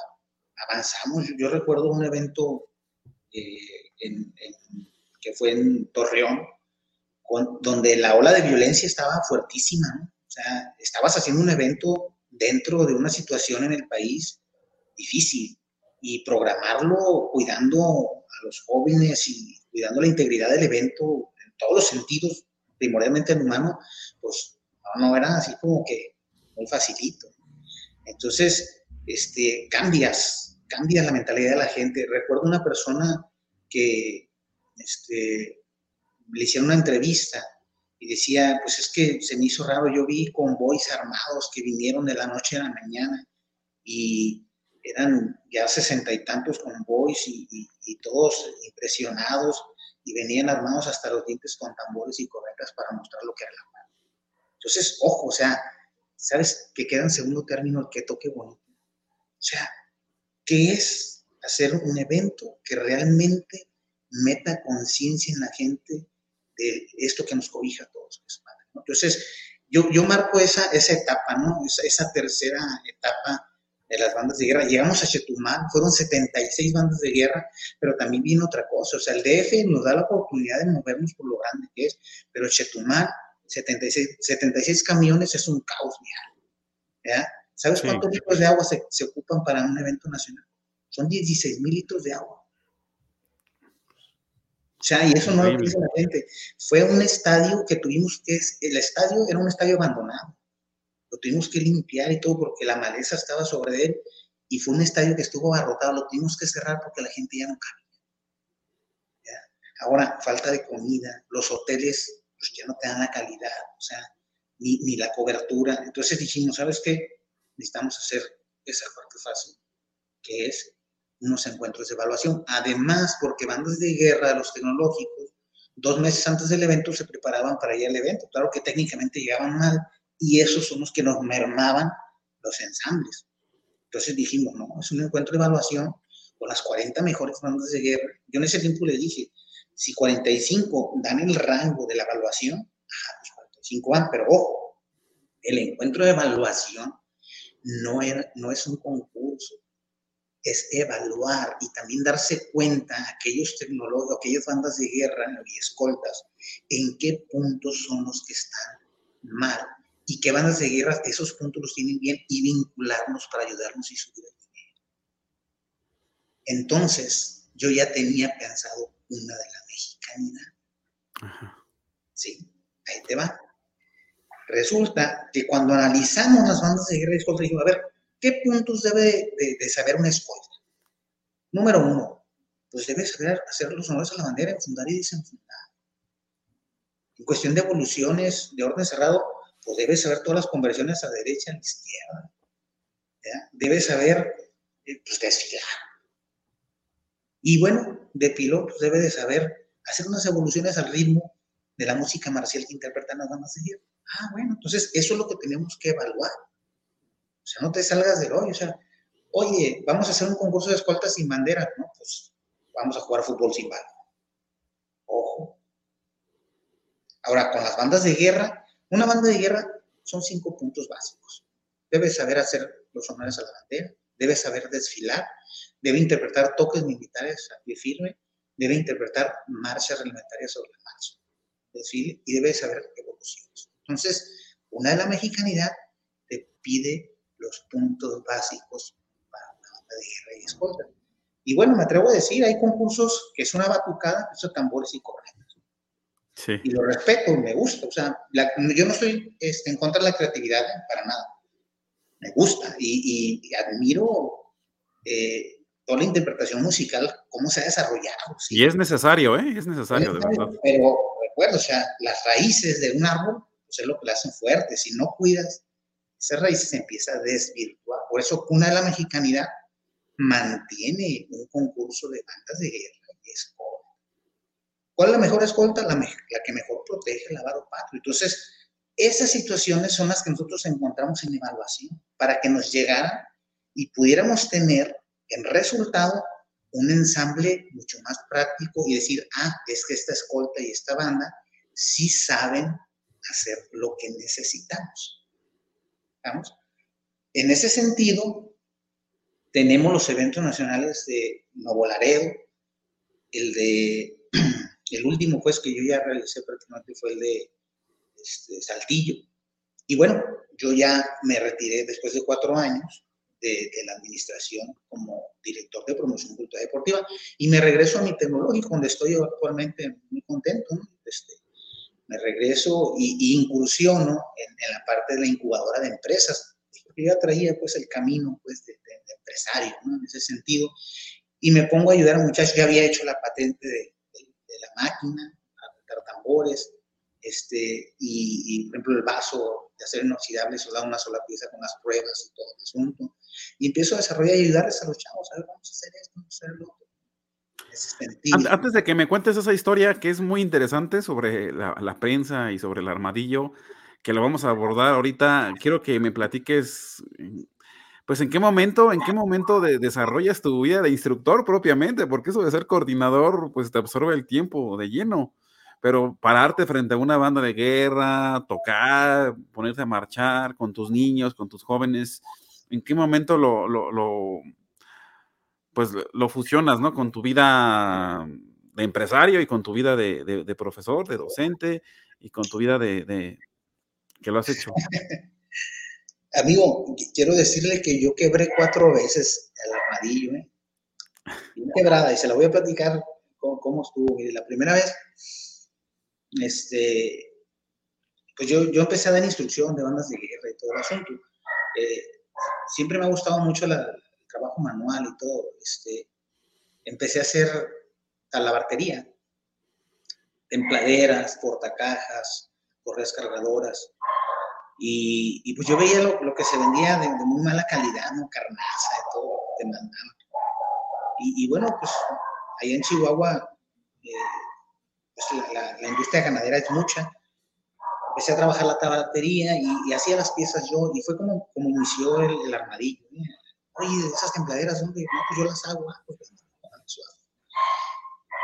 avanzamos. Yo recuerdo un evento eh, que fue en Torreón, donde la ola de violencia estaba fuertísima. O sea, estabas haciendo un evento dentro de una situación en el país difícil y programarlo cuidando a los jóvenes y cuidando la integridad del evento en todos los sentidos, primordialmente en humano, pues no, era así como que muy facilito. Entonces, este, cambias, cambias la mentalidad de la gente. Recuerdo una persona que este, le hicieron una entrevista y decía, pues es que se me hizo raro, yo vi convoys armados que vinieron de la noche a la mañana y eran ya sesenta y tantos convoys y, y, todos impresionados y venían armados hasta los dientes con tambores y correctas para mostrar lo que era la paz. Entonces, ojo, o sea, ¿sabes? Que queda en segundo término el que toque bonito. O sea, ¿qué es hacer un evento que realmente meta conciencia en la gente de esto que nos cobija a todos? Entonces, yo, yo marco esa, esa etapa, ¿no? Esa, esa tercera etapa de las bandas de guerra. Llegamos a Chetumal, fueron 76 bandas de guerra, pero también vino otra cosa. O sea, el DF nos da la oportunidad de movernos por lo grande que es, pero Chetumal, 76, 76 camiones es un caos vial. ¿Sabes cuántos litros de agua se, se, ocupan para un evento nacional? Son 16 mil litros de agua. O sea, y eso no lo piensa la gente. Fue un estadio que tuvimos que, el estadio era un estadio abandonado lo tuvimos que limpiar y todo porque la maleza estaba sobre él y fue un estadio que estuvo abarrotado, lo tuvimos que cerrar porque la gente ya no cabía. Ahora, falta de comida, los hoteles pues, ya no te dan la calidad, o sea, ni, ni la cobertura. Entonces dijimos, ¿sabes qué? Necesitamos hacer esa parte fácil, que es unos encuentros de evaluación. Además, porque bandas de guerra, los tecnológicos, dos meses antes del evento se preparaban para ir al evento. Claro que técnicamente llegaban mal, y esos son los que nos mermaban los ensambles. Entonces dijimos, no, es un encuentro de evaluación con las 40 mejores bandas de guerra. Yo en ese tiempo le dije, si 45 dan el rango de la evaluación, ajá, pues 45 van, pero ojo, el encuentro de evaluación no, era, no es un concurso, es evaluar y también darse cuenta aquellos tecnólogos, aquellas bandas de guerra y escoltas, en qué puntos son los que están mal y que van a seguir esos puntos los tienen bien y vincularnos para ayudarnos y subir el nivel. Entonces, yo ya tenía pensado una de la mexicanidad. Sí, ahí te va. Resulta que cuando analizamos las bandas de guerra y escolta, dijimos, a ver, ¿qué puntos debe de, saber una escolta? Número uno, pues debe saber hacer los honores a la bandera, fundar y desenfundar. En cuestión de evoluciones de orden cerrado, pues debe saber todas las conversiones a derecha, a izquierda. ¿ya? Debe saber eh, pues, desfilar. Y bueno, de piloto pues, debe de saber hacer unas evoluciones al ritmo de la música marcial que interpretan las damas de hierro. Ah, bueno, entonces eso es lo que tenemos que evaluar. O sea, no te salgas del hoyo. O sea, oye, vamos a hacer un concurso de escoltas sin bandera. No, pues vamos a jugar fútbol sin bala. Ojo. Ahora, con las bandas de guerra, una banda de guerra son cinco puntos básicos. Debe saber hacer los honores a la bandera, debe saber desfilar, debe interpretar toques militares a pie firme, debe interpretar marchas reglamentarias sobre el marcha, desfile y debe saber evoluciones. Entonces, una de la mexicanidad te pide los puntos básicos para una banda de guerra y escolta. Y bueno, me atrevo a decir, hay concursos que es una batucada, que son tambores y cornetas. Y lo respeto, me gusta. O sea, yo no estoy este, en contra de la creatividad para nada. Me gusta y, admiro eh, toda la interpretación musical, cómo se ha desarrollado. Y es necesario, ¿eh? Es necesario, de verdad. Pero recuerdo, o sea, las raíces de un árbol, pues es lo que le hacen fuerte. Si no cuidas, esas raíces se empieza a desvirtuar. Por eso, Cuna de la Mexicanidad mantiene un concurso de bandas de guerra y es ¿Cuál es la mejor escolta? La, la que mejor protege el lavado patrio. Entonces, esas situaciones son las que nosotros encontramos en evaluación para que nos llegara y pudiéramos tener en resultado un ensamble mucho más práctico y decir, ah, es que esta escolta y esta banda sí saben hacer lo que necesitamos. ¿Vamos? En ese sentido, tenemos los eventos nacionales de Nuevo Laredo, el de el último juez que yo ya realicé prácticamente fue el de este, Saltillo. Y bueno, yo ya me retiré después de cuatro años de, la administración como director de promoción cultural deportiva y me regreso a mi tecnológico, donde estoy actualmente muy contento. Este, me regreso y, incursiono en, la parte de la incubadora de empresas, yo ya traía pues el camino pues, de, empresario, en ese sentido, y me pongo a ayudar a muchachos, ya había hecho la patente de, la máquina, para tambores, este, y, por ejemplo el vaso de acero inoxidable se da una sola pieza con las pruebas y todo el asunto. Y empiezo a desarrollar y ayudarles a los chavos, a ver, vamos a hacer esto, vamos a hacer lo otro. Antes de que me cuentes esa historia que es muy interesante sobre la, la prensa y sobre el armadillo, que lo vamos a abordar ahorita, quiero que me platiques, pues en qué momento, en qué momento desarrollas tu vida de instructor propiamente, porque eso de ser coordinador, pues te absorbe el tiempo de lleno, pero pararte frente a una banda de guerra, tocar, ponerte a marchar con tus niños, con tus jóvenes, ¿en qué momento lo, lo, pues lo fusionas, ¿no? Con tu vida de empresario y con tu vida de, profesor, de docente y con tu vida de, que lo has hecho. Amigo, quiero decirle que yo quebré cuatro veces el armadillo, ¿eh? quebrada, y se la voy a platicar cómo, estuvo. la primera vez, este, pues yo, yo empecé a dar instrucción de bandas de guerra y todo el asunto. Eh, siempre me ha gustado mucho el trabajo manual y todo. Este, empecé a hacer talabartería, templaderas, portacajas, correas cargadoras. Y, y, pues yo veía lo, que se vendía de, muy mala calidad, ¿no? Carnaza, de todo, te. Y, y, bueno, pues allá en Chihuahua, eh, pues la, la, industria ganadera es mucha. Empecé a trabajar la talabartería y, hacía las piezas yo, y fue como, como inició el, el armadillo. ¿eh? Oye, esas templaderas, ¿dónde? No, pues yo las hago. Ah, pues,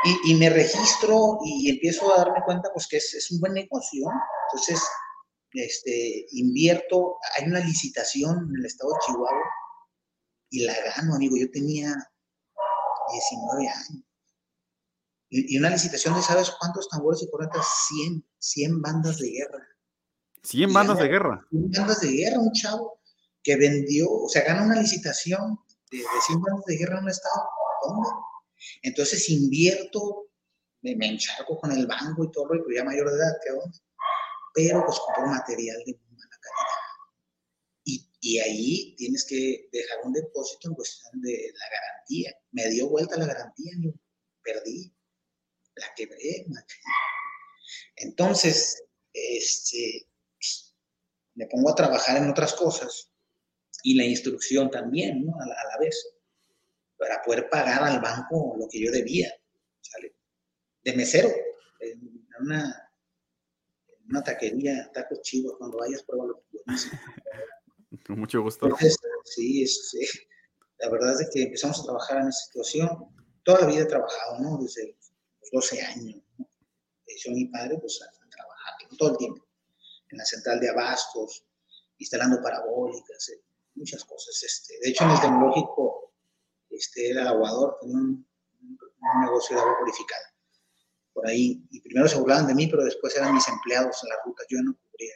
y, y, me registro y empiezo a darme cuenta pues que es, es, un buen negocio. Entonces, este, invierto, hay una licitación en el estado de Chihuahua y la gano, amigo. Yo tenía 19 años. Y, una licitación de, ¿sabes cuántos tambores y cornetas? 100, 100 bandas de guerra. 100 bandas de guerra. 100 bandas de guerra, un chavo que vendió, o sea, gana una licitación de, de 100 bandas de guerra en un estado. ¿Dónde? Entonces invierto, me, me encharco con el banco y todo, pero ya mayor de edad, ¿qué onda? Pero pues compro material de muy mala calidad. Y, y ahí tienes que dejar un depósito en cuestión de la garantía. Me dio vuelta la garantía, yo perdí, la quebré. Entonces, este, me pongo a trabajar en otras cosas y la instrucción también, ¿no? a la vez para poder pagar al banco lo que yo debía. ¿sale? De mesero, en una, una taquería, tacos chivos, cuando vayas, pruébalo. Con mucho gusto. sí, sí, la verdad es que empezamos a trabajar en esa situación. Toda la vida he trabajado, ¿no? Desde los 12 años. ¿no? Yo, mi padre, pues, a, trabajar todo el tiempo. En la central de abastos, instalando parabólicas, eh, muchas cosas. Este. De hecho, en el tecnológico este, era aguador, tenía un, negocio de agua purificada. Por ahí, y primero se burlaban de mí, pero después eran mis empleados en la ruta, yo no cubría.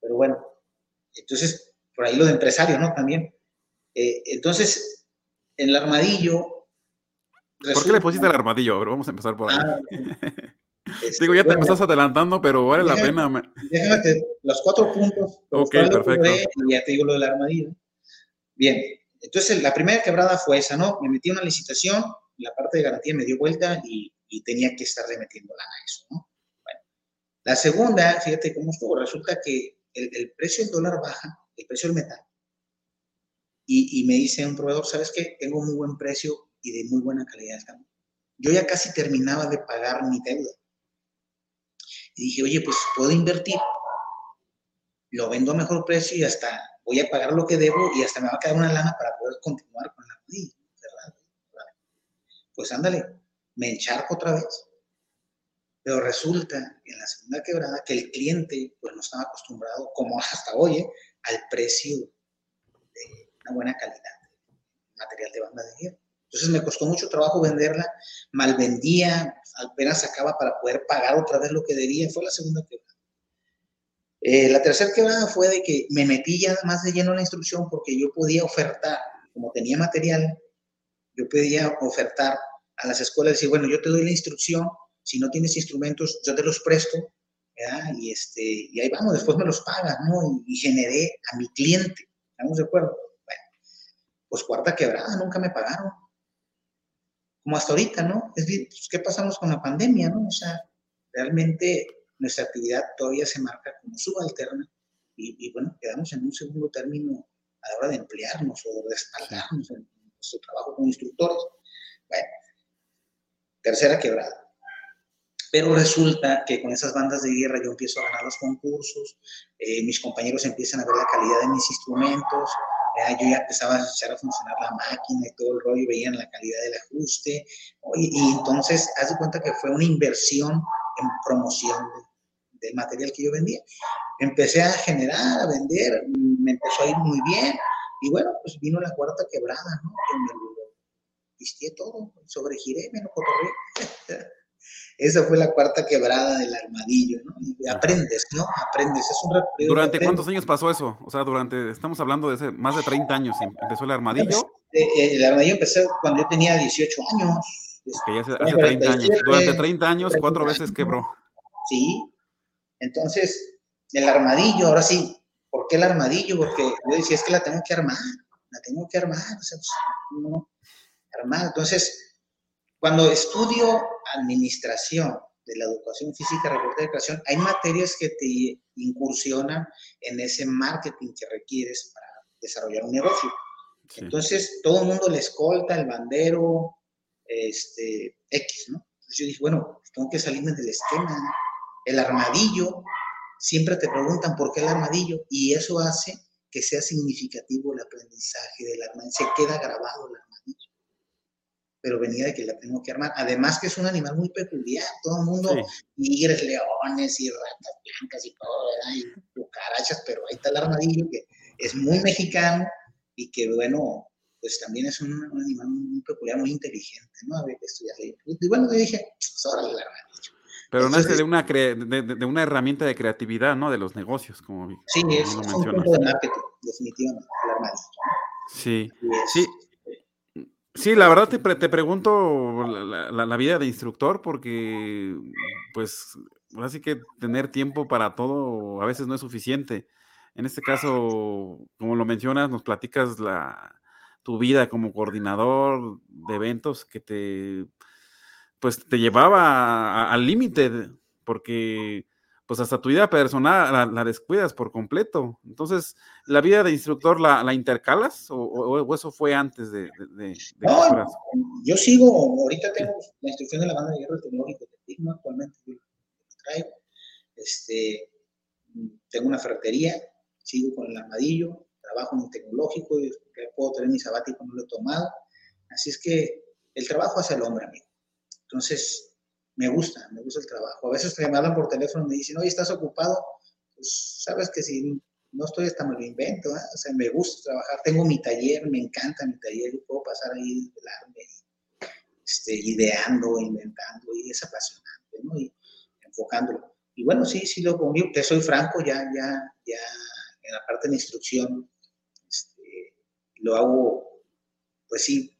Pero bueno, entonces, por ahí lo de empresario, ¿no? También. Eh, entonces, en el armadillo... ¿Por qué le pusiste el armadillo? vamos a empezar por ahí. Ah, este, Digo, ya te estás adelantando, pero vale la pena. Déjame los cuatro puntos. Ok, perfecto. Y ya te digo lo del armadillo. Bien, entonces, la primera quebrada fue esa, ¿no? Me metí en una licitación, la parte de garantía me dio vuelta y, tenía que estar remetiendo lana a eso, ¿no? Bueno, la segunda, fíjate cómo estuvo, resulta que el, precio del dólar baja, el precio del metal, y, me dice un proveedor, ¿sabes qué? Tengo muy buen precio y de muy buena calidad Yo ya casi terminaba de pagar mi deuda. Y dije, oye, pues puedo invertir, lo vendo a mejor precio y hasta voy a pagar lo que debo y hasta me va a quedar una lana para poder continuar con la rodilla. Pues ándale, me encharco otra vez. Pero resulta en la segunda quebrada que el cliente pues no estaba acostumbrado, como hasta hoy, ¿eh? al precio de una buena calidad material de banda de hierro. Entonces me costó mucho trabajo venderla, mal vendía, apenas sacaba para poder pagar otra vez lo que debía. Fue la segunda quebrada. Eh, la tercera quebrada fue de que me metí ya más de lleno en la instrucción porque yo podía ofertar, como tenía material, yo podía ofertar a las escuelas, decir, bueno, yo te doy la instrucción, si no tienes instrumentos, yo te los presto, Y, este, y ahí vamos, después me los pagas, ¿no? Y, generé a mi cliente, ¿estamos de acuerdo? Bueno, pues cuarta quebrada, nunca me pagaron. Como hasta ahorita, ¿no? Es decir, pues, ¿qué pasamos con la pandemia, ¿no? O sea, realmente nuestra actividad todavía se marca como subalterna y, bueno, quedamos en un segundo término a la hora de emplearnos o de respaldarnos en nuestro trabajo como instructores. Bueno, tercera quebrada. Pero resulta que con esas bandas de guerra yo empiezo a ganar los concursos, eh, mis compañeros empiezan a ver la calidad de mis instrumentos, yo ya empezaba a echar a funcionar la máquina y todo el rollo, veían la calidad del ajuste, y entonces haz de cuenta que fue una inversión en promoción del material que yo vendía. Empecé a generar, a vender, me empezó a ir muy bien, y bueno, pues vino la cuarta quebrada, ¿no? Que lo todo, sobregiré, me lo cotorré. Esa fue la cuarta quebrada del armadillo, ¿no? Y aprendes, ¿no? Aprendes. Es un ¿Durante cuántos años pasó eso? O sea, durante, estamos hablando de más de 30 años, empezó el armadillo. Eh, eh, el armadillo empezó cuando yo tenía 18 años. Hace, hace 30 años. Durante 30 años, cuatro veces quebró. Sí. Entonces, el armadillo, ahora sí, ¿por qué el armadillo? Porque yo decía, es que la tengo que armar, la tengo que armar, o sea, pues, no, armar. Entonces, cuando estudio administración de la educación física, reporte de creación, hay materias que te incursionan en ese marketing que requieres para desarrollar un negocio. Entonces, todo el mundo le escolta el bandero este, X, ¿no? Entonces yo dije, bueno, tengo que salirme del esquema. El armadillo, siempre te preguntan por qué el armadillo, y eso hace que sea significativo el aprendizaje del armadillo, se queda grabado el armadillo pero venía de que la tengo que armar. Además que es un animal muy peculiar, todo el mundo, tigres, leones y ratas blancas y todo, ¿verdad? Y cucarachas, pero ahí está el armadillo que es muy mexicano y que bueno, pues también es un, animal muy peculiar, muy inteligente, ¿no? Había que estudiar. Y bueno, yo dije, pues órale el armadillo. Pero nace de una, de, una herramienta de creatividad, ¿no? De los negocios, como Sí, es, un punto de marketing, definitivamente, el armadillo. Sí, sí. Sí, la verdad te, te pregunto la, vida de instructor porque, pues, así que tener tiempo para todo a veces no es suficiente. En este caso, como lo mencionas, nos platicas la, tu vida como coordinador de eventos que te, pues, te llevaba al límite, porque pues hasta tu vida personal la, descuidas por completo. Entonces, ¿la vida de instructor la, intercalas o, eso fue antes de, de, no, yo sigo, ahorita tengo la instrucción de la banda de hierro tecnológico de actualmente yo traigo. Este, tengo una ferretería, sigo con el armadillo, trabajo en un tecnológico, y puedo tener mi sabático, no lo he tomado. Así es que el trabajo hace el hombre, amigo. Entonces, me gusta, me gusta el trabajo. A veces me hablan por teléfono y me dicen, oye, ¿estás ocupado? Pues sabes que si no estoy hasta me lo invento, o sea, me gusta trabajar. Tengo mi taller, me encanta mi taller, yo puedo pasar ahí este, ideando, inventando, y es apasionante, ¿no? Y enfocándolo. Y bueno, sí, sí lo conmigo, te soy franco, ya, ya, ya en la parte de instrucción, este, lo hago, pues sí,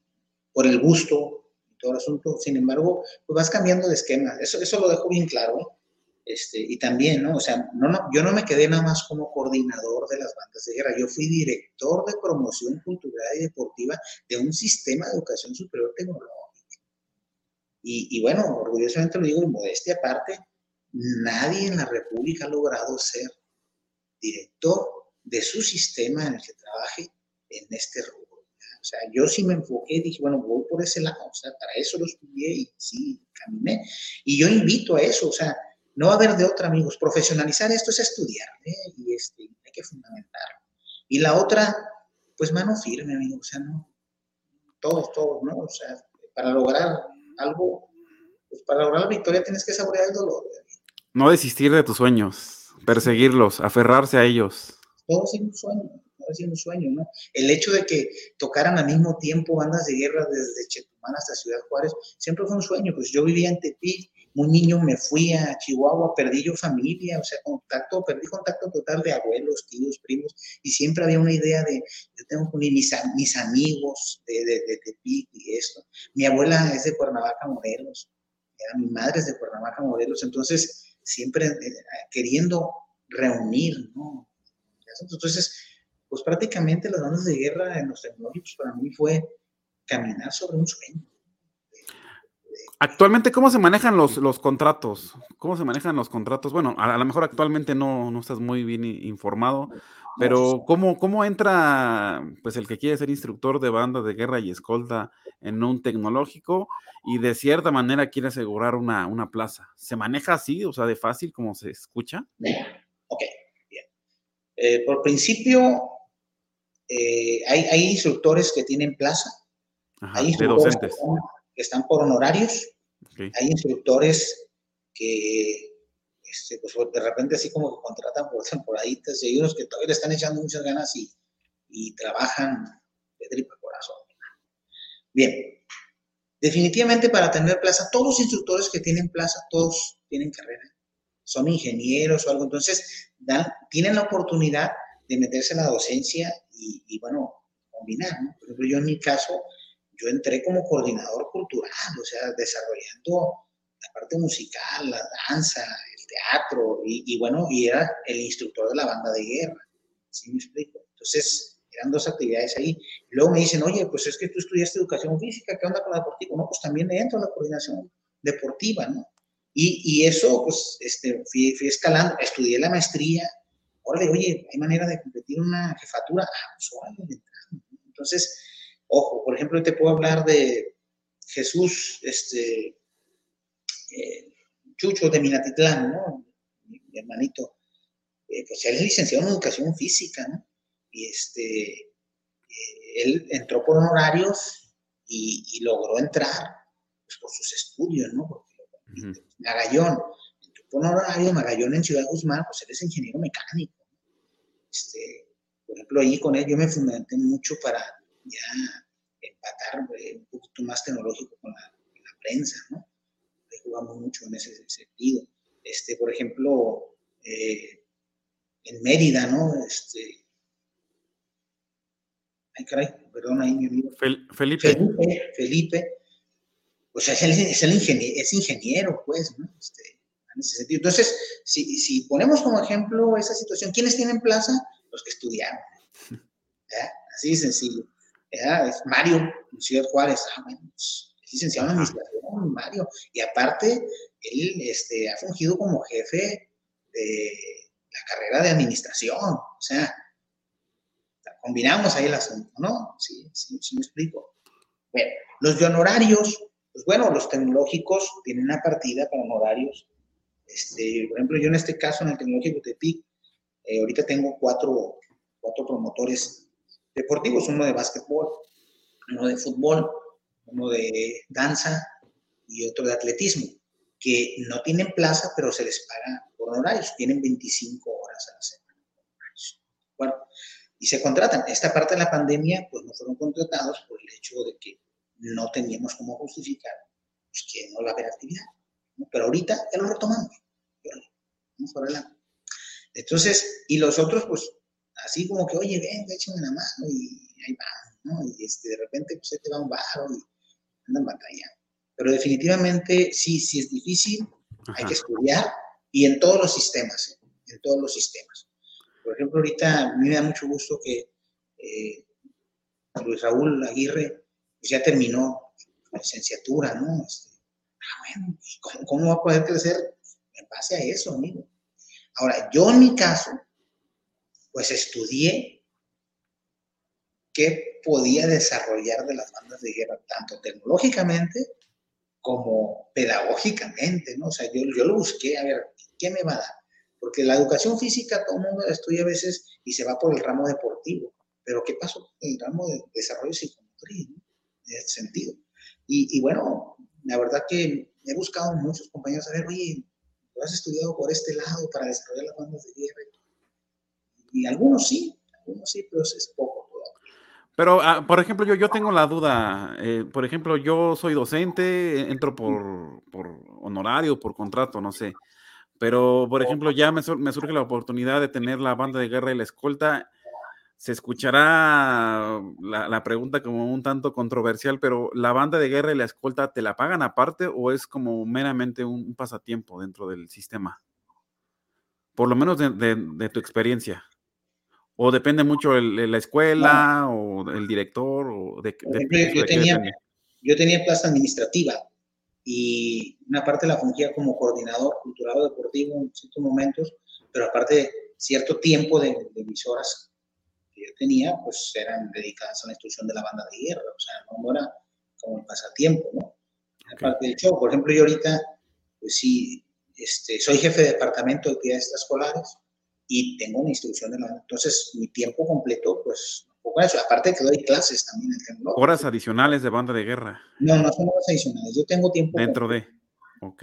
por el gusto, todo el asunto. Sin embargo, pues vas cambiando de esquema. Eso, eso lo dejo bien claro. Este, y también, ¿no? O sea, no, no, yo no me quedé nada más como coordinador de las bandas de guerra, yo fui director de promoción cultural y deportiva de un sistema de educación superior tecnológica. Y, y bueno, orgullosamente lo digo en modestia aparte, nadie en la República ha logrado ser director de su sistema en el que trabaje en este rubro. O sea, yo sí me enfoqué, dije, bueno, voy por ese lado, o sea, para eso lo estudié y sí, caminé. Y yo invito a eso, o sea, no va a haber de otra, amigos. Profesionalizar esto es estudiar, ¿eh? Y este, hay que fundamentarlo. Y la otra, pues mano firme, amigos, o sea, no, todos, todos, ¿no? O sea, para lograr algo, pues para lograr la victoria tienes que saborear el dolor. No desistir de tus sueños, perseguirlos, aferrarse a ellos. Todo es un sueño sido un sueño, ¿no? El hecho de que tocaran al mismo tiempo bandas de guerra desde Chetumal hasta Ciudad Juárez, siempre fue un sueño, pues yo vivía en Tepic, muy niño me fui a Chihuahua, perdí yo familia, o sea, contacto, perdí contacto total de abuelos, tíos, primos, y siempre había una idea de, yo tengo que mis amigos de, de, Tepic y esto. Mi abuela es de Cuernavaca, Morelos, mi madre es de Cuernavaca, Morelos, entonces siempre eh, queriendo reunir, ¿no? Entonces, pues prácticamente las bandas de guerra en los tecnológicos para mí fue caminar sobre un sueño. Actualmente, ¿cómo se manejan los, los contratos? ¿Cómo se manejan los contratos? Bueno, a, lo mejor actualmente no, no estás muy bien informado, pero ¿cómo, ¿cómo entra pues el que quiere ser instructor de banda de guerra y escolta en un tecnológico y de cierta manera quiere asegurar una, una plaza? ¿Se maneja así, o sea, de fácil como se escucha? Ok, bien. Eh, por principio, eh, hay, hay, instructores que tienen plaza. hay instructores de docentes que están por honorarios. Hay instructores que este, pues, de repente así como que contratan por temporaditas y hay unos que todavía le están echando muchas ganas y, y trabajan de tripa corazón. Bien, definitivamente para tener plaza, todos los instructores que tienen plaza, todos tienen carrera, son ingenieros o algo, entonces dan, tienen la oportunidad de meterse en la docencia y, y bueno, combinar. ¿no? Por ejemplo, yo en mi caso, yo entré como coordinador cultural, o sea, desarrollando la parte musical, la danza, el teatro, y, bueno, y era el instructor de la banda de guerra, ¿sí me explico? Entonces, eran dos actividades ahí. luego me dicen, oye, pues es que tú estudiaste educación física, ¿qué onda con la deportiva? No, pues también entro en la coordinación deportiva, ¿no? Y, y eso, pues, este, fui, fui, escalando, estudié la maestría, órale, oye, ¿hay manera de competir una jefatura? Ah, pues órale, entonces, Ojo, por ejemplo, te puedo hablar de Jesús, este, eh, Chucho de Minatitlán, ¿no? Mi, hermanito, eh, pues él es licenciado en educación física, ¿no? Y este, eh, él entró por honorarios y, logró entrar pues, por sus estudios, ¿no? Porque, Magallón, entró por honorarios, Magallón en Ciudad Guzmán, pues él es ingeniero mecánico. Este, por ejemplo, ahí con él yo me fundamenté mucho para ya empatar eh, un poquito más tecnológico con la, prensa, ¿no? Ahí jugamos mucho en ese sentido. Este, por ejemplo, eh, en Mérida, ¿no? Este, ay, caray, perdón, ahí mi amigo. Felipe. Felipe. Felipe. Pues es, el, es, el ingeniero, es ingeniero, pues, ¿no? Este, en ese sentido. Entonces, si, si ponemos como ejemplo esa situación, ¿quiénes tienen plaza? Los que estudiaron. Así de sencillo. Es Mario, Ciudad Juárez, ah, pues, es licenciado en administración, Mario. Y aparte, él este, ha fungido como jefe de la carrera de administración. O sea, combinamos ahí el asunto, ¿no? Sí, sí, sí me explico. Bueno, los de honorarios, pues bueno, los tecnológicos tienen una partida para honorarios. Este, por ejemplo, yo en este caso, en el tecnológico Tepic, eh, ahorita tengo cuatro, cuatro promotores deportivos, uno de básquetbol, uno de fútbol, uno de danza y otro de atletismo, que no tienen plaza, pero se les paga por honorarios, tienen 25 horas a la semana. Bueno, y se contratan. Esta parte de la pandemia, pues no fueron contratados por el hecho de que no teníamos cómo justificar pues, que no va a haber actividad. Pero ahorita ya lo retomamos. Entonces, y los otros, pues así como que, oye, ven, échame una mano y ahí va, ¿no? Y este, de repente, pues, te va un barro y andan batallando. Pero definitivamente, sí, sí es difícil, hay que estudiar y en todos los sistemas, ¿eh? en todos los sistemas. Por ejemplo, ahorita a mí me da mucho gusto que eh, Luis Raúl Aguirre pues ya terminó la licenciatura, ¿no? Este, ah, bueno, ¿cómo, ¿cómo va a poder crecer en base a eso, amigo? Ahora, yo en mi caso, pues estudié qué podía desarrollar de las bandas de guerra, tanto tecnológicamente como pedagógicamente, ¿no? O sea, yo, yo lo busqué, a ver, ¿qué me va a dar? Porque la educación física todo el mundo la estudia a veces y se va por el ramo deportivo, pero ¿qué pasó con el ramo de desarrollo psicomotriz, ¿no? En ese sentido. Y, bueno, la verdad que he buscado muchos compañeros a ver, oye, ¿lo has estudiado por este lado para desarrollar las bandas de guerra? y algunos sí, algunos sí, pero es poco Pero, ah, por ejemplo, yo, yo tengo la duda. Eh, por ejemplo, yo soy docente, entro por, por, honorario, por contrato, no sé. Pero, por ejemplo, ya me, me, surge la oportunidad de tener la banda de guerra y la escolta. Se escuchará la, la, pregunta como un tanto controversial, pero ¿la banda de guerra y la escolta te la pagan aparte o es como meramente un, pasatiempo dentro del sistema? Por lo menos de, de tu experiencia. ¿O depende mucho de la escuela o el director? O de, yo, tenía, yo tenía plaza administrativa y una parte la fungía como coordinador cultural deportivo en ciertos momentos, pero aparte cierto tiempo de, emisoras que yo tenía, pues eran dedicadas a la instrucción de la banda de guerra, o sea, no, era como el pasatiempo, ¿no? Aparte del show, por ejemplo, yo ahorita, pues sí, este, soy jefe de departamento de actividades escolares y tengo una instrucción de la banda, entonces mi tiempo completo, pues eso. Aparte que doy clases también Horas adicionales de banda de guerra. No, no son horas adicionales. Yo tengo tiempo. Dentro de.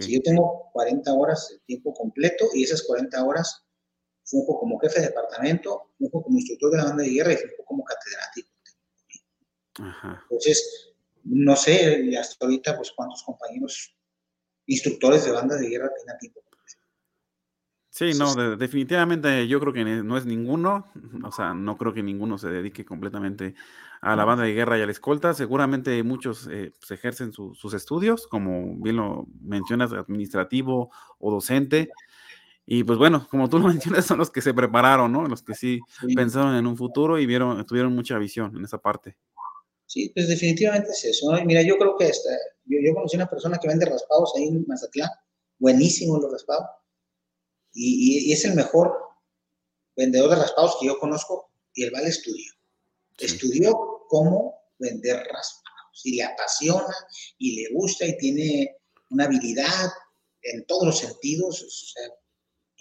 yo tengo 40 horas de tiempo completo y esas 40 horas funjo como jefe de departamento, funjo como instructor de la banda de guerra y funjo como catedrático. Ajá. Entonces, no sé, hasta ahorita, pues cuántos compañeros instructores de banda de guerra tengan tiempo Sí, no, definitivamente yo creo que no es ninguno, o sea, no creo que ninguno se dedique completamente a la banda de guerra y a la escolta. Seguramente muchos eh, pues, ejercen sus estudios, como bien lo mencionas, administrativo o docente. Y pues bueno, como tú lo mencionas, son los que se prepararon, ¿no? Los que sí, pensaron en un futuro y vieron, tuvieron mucha visión en esa parte. Sí, pues definitivamente es eso. Mira, yo creo que esta, yo, yo conocí una persona que vende raspados ahí en Mazatlán, buenísimo los raspados y, es el mejor vendedor de raspados que yo conozco y él va al estudio. Estudió cómo vender raspados y le apasiona y le gusta y tiene una habilidad en todos los sentidos.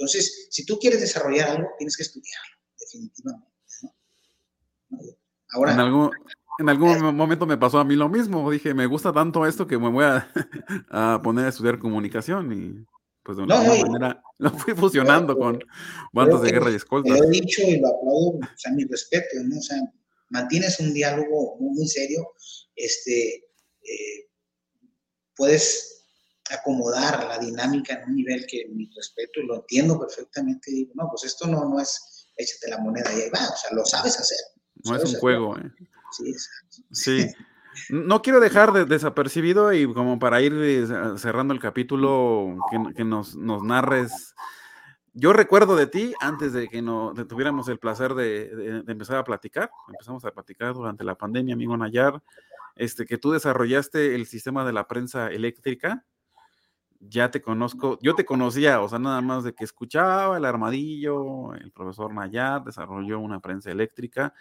Entonces, si tú quieres desarrollar algo, tienes que estudiarlo, definitivamente. Ahora, en algún, en algún eh, momento me pasó a mí lo mismo. Dije, me gusta tanto esto que me voy a, a poner a estudiar comunicación y pues de una manera lo fui fusionando con bandas de guerra y escoltas. Lo he dicho y lo aplaudo, o sea, mi respeto, ¿no? O sea, mantienes un diálogo muy, serio, este, eh, puedes acomodar la dinámica en un nivel que mi respeto y lo entiendo perfectamente. Digo, no, pues esto no, no es échate la moneda y ahí va, o sea, lo sabes hacer. No es un juego, ¿eh? Sí, sí. No quiero dejar de, desapercibido y como para ir eh, cerrando el capítulo, que, nos, narres. Yo recuerdo de ti, antes de que no, tuviéramos el placer de, empezar a platicar, empezamos a platicar durante la pandemia, amigo Nayar, este, que tú desarrollaste el sistema de la prensa eléctrica. Ya te conozco, yo te conocía, o sea, nada más de que escuchaba el armadillo, el profesor Nayar desarrolló una prensa eléctrica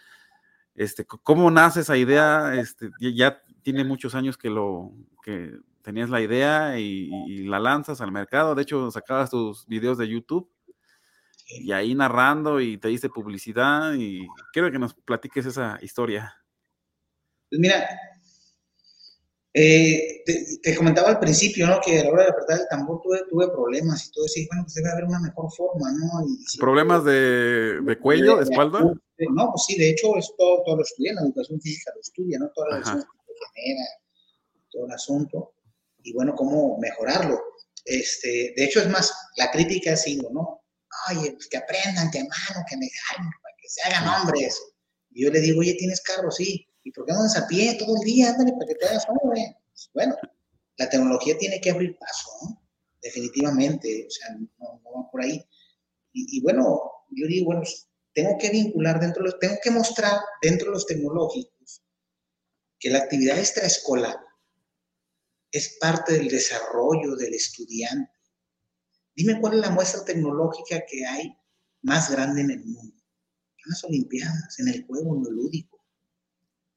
este, ¿Cómo nace esa idea? Este, ya tiene muchos años que lo que tenías la idea y, la lanzas al mercado. De hecho, sacabas tus videos de YouTube y ahí narrando y te diste publicidad y quiero que nos platiques esa historia. Pues mira, eh, te, comentaba al principio, ¿no? Que a la hora de apretar el tambor tuve, tuve problemas y todo eso. Y bueno, pues debe haber una mejor forma, ¿no? ¿Problemas de, de cuello, de, espalda? no, pues sí, de hecho, es todo, todo lo estudia, la educación física lo estudia, ¿no? Toda la educación que genera, todo el asunto. Y bueno, cómo mejorarlo. Este, de hecho, es más, la crítica ha sido, ¿no? Oye, pues que aprendan, que mano, que me para que se hagan hombres. Y yo le digo, oye, ¿tienes carro? Sí ¿Y por qué no andas a pie todo el día? Ándale, para que te hagas hombre. Pues, bueno, la tecnología tiene que abrir paso, ¿no? Definitivamente, o sea, no, va por ahí. Y, bueno, yo digo, bueno, pues, tengo que vincular dentro de los, tengo que mostrar dentro de los tecnológicos que la actividad extraescolar es parte del desarrollo del estudiante. Dime cuál es la muestra tecnológica que hay más grande en el mundo. En las Olimpiadas, en el juego, en lo lúdico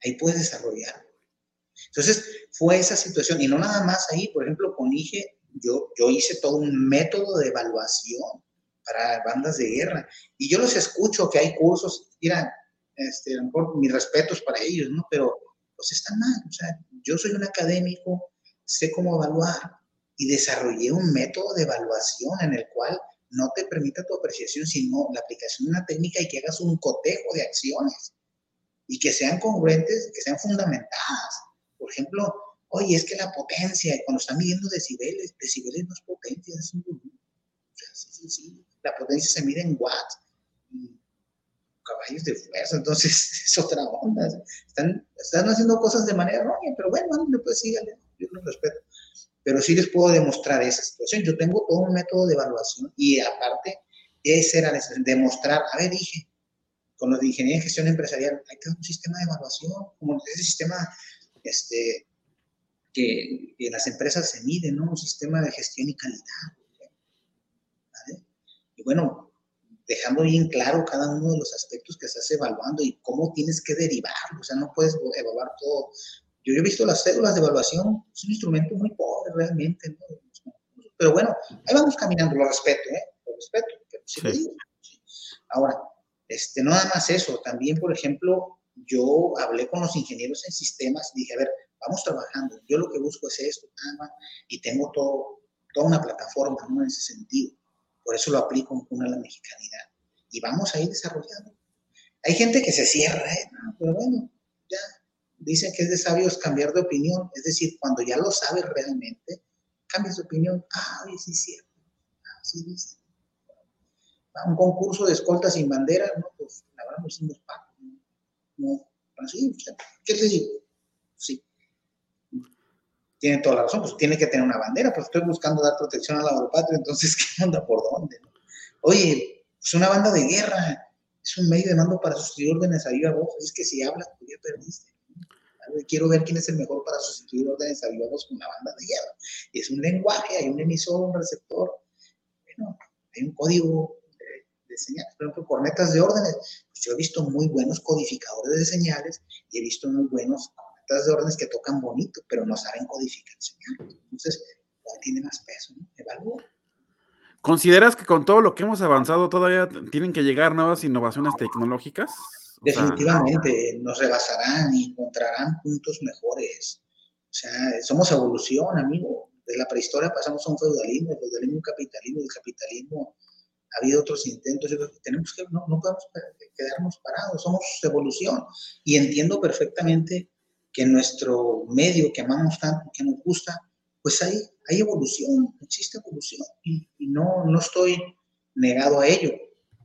ahí puedes desarrollar. Entonces, fue esa situación, y no nada más ahí, por ejemplo, con IGE, yo, yo hice todo un método de evaluación para bandas de guerra, y yo los escucho que hay cursos, mira, este, a lo mejor mis respetos para ellos, ¿no? Pero, pues están mal, o sea, yo soy un académico, sé cómo evaluar, y desarrollé un método de evaluación en el cual no te permita tu apreciación, sino la aplicación de una técnica y que hagas un cotejo de acciones y que sean congruentes, que sean fundamentadas. Por ejemplo, oye, es que la potencia, cuando están midiendo decibeles, decibeles no es potencia, es un volumen. O sea, sí, sí, sí. La potencia se mide en watts, caballos de fuerza, entonces es otra onda. Están, están haciendo cosas de manera errónea, pero bueno, pues síganle, yo los respeto. Pero sí les puedo demostrar esa situación. Yo tengo todo un método de evaluación y aparte, ese era demostrar, a ver, dije, con los de ingeniería y gestión empresarial, hay que un sistema de evaluación, como ese sistema este, que, en las empresas se mide, ¿no? Un sistema de gestión y calidad. ¿vale? Y bueno, dejando bien claro cada uno de los aspectos que estás evaluando y cómo tienes que derivarlo. O sea, no puedes evaluar todo. Yo, he visto las cédulas de evaluación, es un instrumento muy pobre realmente, ¿no? Pero bueno, ahí vamos caminando, lo respeto, ¿eh? Lo respeto, pero sí, digo. Ahora, este, no nada más eso, también, por ejemplo, yo hablé con los ingenieros en sistemas y dije, a ver, vamos trabajando, yo lo que busco es esto, y tengo todo, toda una plataforma, ¿no? En ese sentido. Por eso lo aplico con la mexicanidad. Y vamos a ir desarrollando. Hay gente que se cierra, ¿eh? pero bueno, ya dicen que es de sabios cambiar de opinión, es decir, cuando ya lo sabes realmente, cambias de opinión, ah, sí es cierto, ah, sí. Un concurso de escoltas sin bandera, no, pues la verdad no hicimos no, no, sí, ¿qué te digo? Sí. Tiene toda la razón, pues tiene que tener una bandera, pues estoy buscando dar protección a la patria, entonces, ¿qué onda por dónde? Oye, pues una banda de guerra es un medio de mando para sustituir órdenes a viva voz, es que si hablas, pues ya perdiste quiero ver quién es el mejor para sustituir órdenes voz con una banda de guerra. Es un lenguaje, hay un emisor, un receptor, bueno, hay un código de, señales, por ejemplo, cornetas de órdenes. Pues yo he visto muy buenos codificadores de señales y he visto muy buenos cornetas de órdenes que tocan bonito, pero no saben codificar señales. Entonces, tiene más peso, ¿no? Evalúo. ¿Consideras que con todo lo que hemos avanzado todavía tienen que llegar nuevas innovaciones tecnológicas? definitivamente nos rebasarán y encontrarán puntos mejores. O sea, somos evolución, amigo. De la prehistoria pasamos a un feudalismo, el feudalismo un capitalismo, el capitalismo ha habido otros intentos. Yo creo tenemos que, no, podemos quedarnos parados, somos evolución. Y entiendo perfectamente que nuestro medio que amamos tanto, que nos gusta, pues hay, hay evolución, existe evolución. Y, y no, no estoy negado a ello.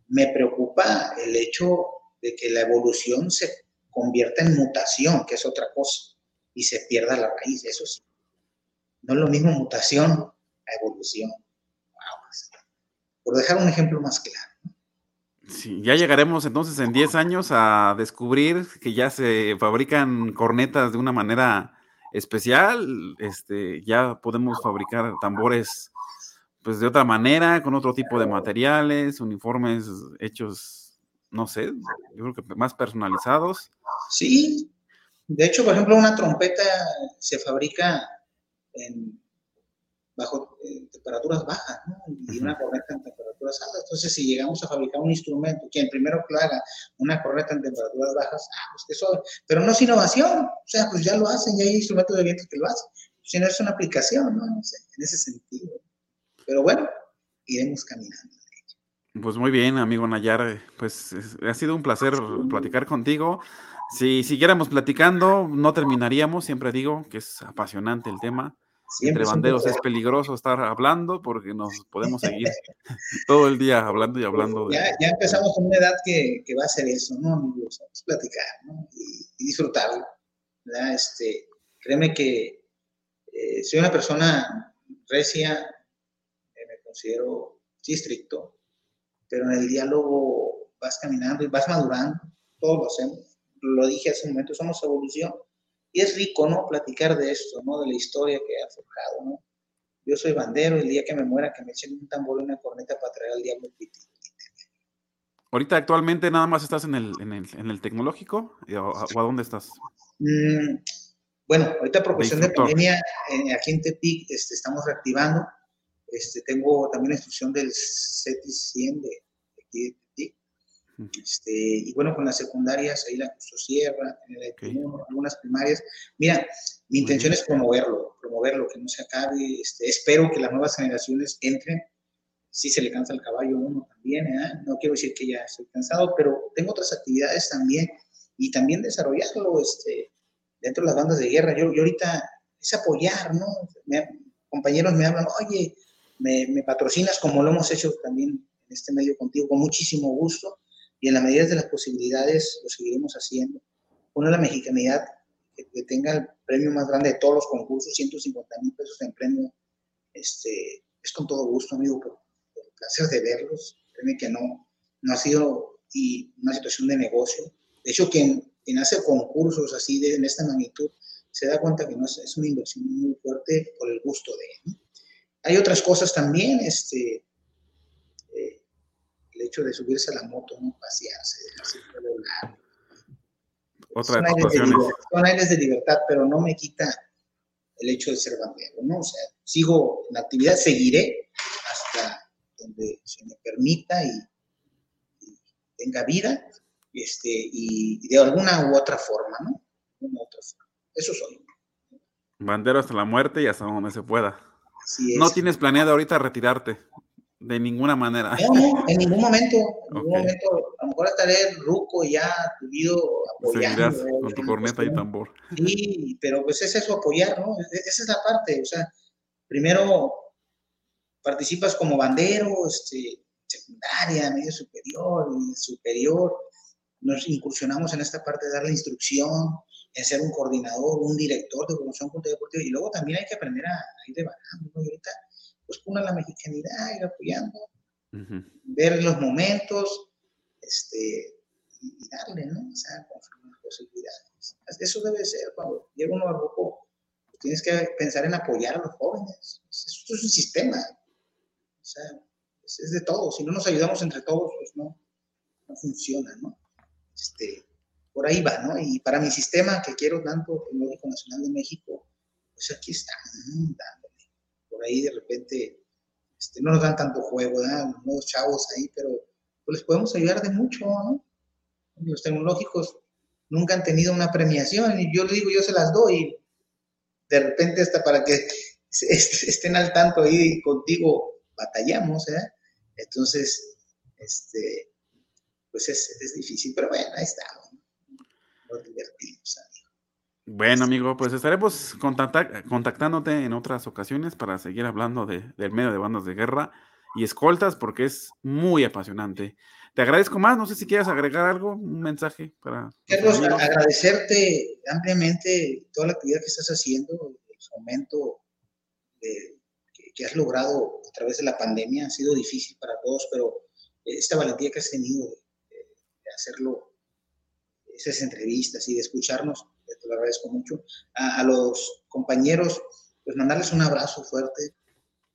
Me preocupa el hecho de que la evolución se convierta en mutación, que es otra cosa, y se pierda la raíz, eso sí. No es lo mismo mutación a evolución. Por dejar un ejemplo más claro. Sí, ya llegaremos entonces en 10 años a descubrir que ya se fabrican cornetas de una manera especial, este, ya podemos fabricar tambores pues de otra manera, con otro tipo de materiales, uniformes hechos no sé, yo creo que más personalizados. Sí, de hecho, por ejemplo, una trompeta se fabrica en, bajo eh, temperaturas bajas, ¿no? Y una corneta en temperaturas altas. Entonces, si llegamos a fabricar un instrumento, quien primero que haga una corneta en temperaturas bajas, ah, pues que eso, pero no es innovación, o sea, pues ya lo hacen, ya hay instrumentos de viento que lo hacen, si no es una aplicación, ¿no? en ese sentido. Pero bueno, iremos caminando. Pues muy bien, amigo Nayar, pues ha sido un placer platicar contigo. Si siguiéramos platicando, no terminaríamos, siempre digo que es apasionante el tema. Entre banderos es peligroso estar hablando porque nos podemos seguir todo el día hablando y hablando. Ya, ya empezamos con una edad que, que, va a ser eso, ¿no, amigos? Es platicar ¿no? y, disfrutarlo. Este, créeme que eh, soy una persona recia, eh, me considero sí estricto, pero en el diálogo vas caminando y vas madurando, todos lo hacemos. Lo dije hace un momento, somos evolución. Y es rico, ¿no? Platicar de esto, ¿no? De la historia que ha forjado, ¿no? Yo soy bandero, el día que me muera, que me echen un tambor y una corneta para traer al diablo Ahorita actualmente nada más estás en el, en el, en el tecnológico o, a dónde estás? Mm, bueno, ahorita por cuestión de, pandemia, eh, aquí en Tepic este, estamos reactivando este, tengo también la instrucción del CETIS 100 de, aquí de este, y bueno, con las secundarias, ahí la Justo Sierra, algunas primarias. Mira, mi intención es promoverlo, promoverlo, que no se acabe. Este, espero que las nuevas generaciones entren. Si se le cansa el caballo a uno también, ¿eh? no quiero decir que ya estoy cansado, pero tengo otras actividades también y también desarrollarlo este, dentro de las bandas de guerra. Yo, yo ahorita es apoyar, ¿no? compañeros me hablan, oye, me, patrocinas como lo hemos hecho también en este medio contigo, con muchísimo gusto y en la medida de las posibilidades lo seguiremos haciendo. Una la mexicanidad que, tenga el premio más grande de todos los concursos, 150 mil pesos en premio, este, es con todo gusto, amigo, por, el placer de verlos. Créeme que no, no ha sido y una situación de negocio. De hecho, quien, quien hace concursos así de, en esta magnitud, se da cuenta que no es, una inversión muy fuerte por el gusto de. ¿no? Hay otras cosas también, este, el hecho de subirse a la moto, ¿no? pasearse, dejarse volar. Otra son aires, de libertad, pero no me quita el hecho de ser bandero, ¿no? O sea, sigo en la actividad, seguiré hasta donde se me permita y, tenga vida, este, y, de alguna u otra forma, ¿no? Eso soy. Bandero hasta la muerte y hasta donde se pueda. No tienes planeado ahorita retirarte. De ninguna manera. No, en ningún momento. En ningún momento. A lo mejor estaré ruco y ya vivido apoyando. con tu corneta y tambor. Sí, pero pues es eso, apoyar, ¿no? E-, esa es la parte. O sea, primero participas como bandero, este, secundaria, medio superior, superior. Nos incursionamos en esta parte de dar la instrucción, en ser un coordinador, un director de promoción deportiva. Y luego también hay que aprender a, ir debatando, ¿no? Y ahorita pues una la mexicanidad, ir apoyando, ver los momentos, este, y, darle, ¿no? O sea, conforme las posibilidades. Eso debe ser, cuando llega uno a grupo, pues tienes que pensar en apoyar a los jóvenes. Esto es un sistema. O sea, es, de todos. Si no nos ayudamos entre todos, pues no, no funciona, ¿no? Este, por ahí va, ¿no? Y para mi sistema que quiero tanto, el Médico Nacional de México, pues aquí está, ahí de repente este, no nos dan tanto juego. Los nuevos chavos ahí, pero pues les podemos ayudar de mucho, ¿no? Los tecnológicos nunca han tenido una premiación y yo le digo, yo se las doy. De repente hasta para que estén al tanto ahí contigo batallamos, ¿eh? Entonces, este, pues es, es difícil, pero bueno, ahí estamos. Nos divertimos, bueno, amigo, pues estaremos contactándote en otras ocasiones para seguir hablando del medio de bandas de guerra y escoltas, porque es muy apasionante. Te agradezco más, no sé si quieres agregar algo, un mensaje para... Carlos, agradecerte ampliamente toda la actividad que estás haciendo, el fomento que, has logrado a través de la pandemia. Ha sido difícil para todos, pero esta valentía que has tenido de hacerlo, esas entrevistas y de escucharnos, te lo agradezco mucho. A, los compañeros, pues mandarles un abrazo fuerte,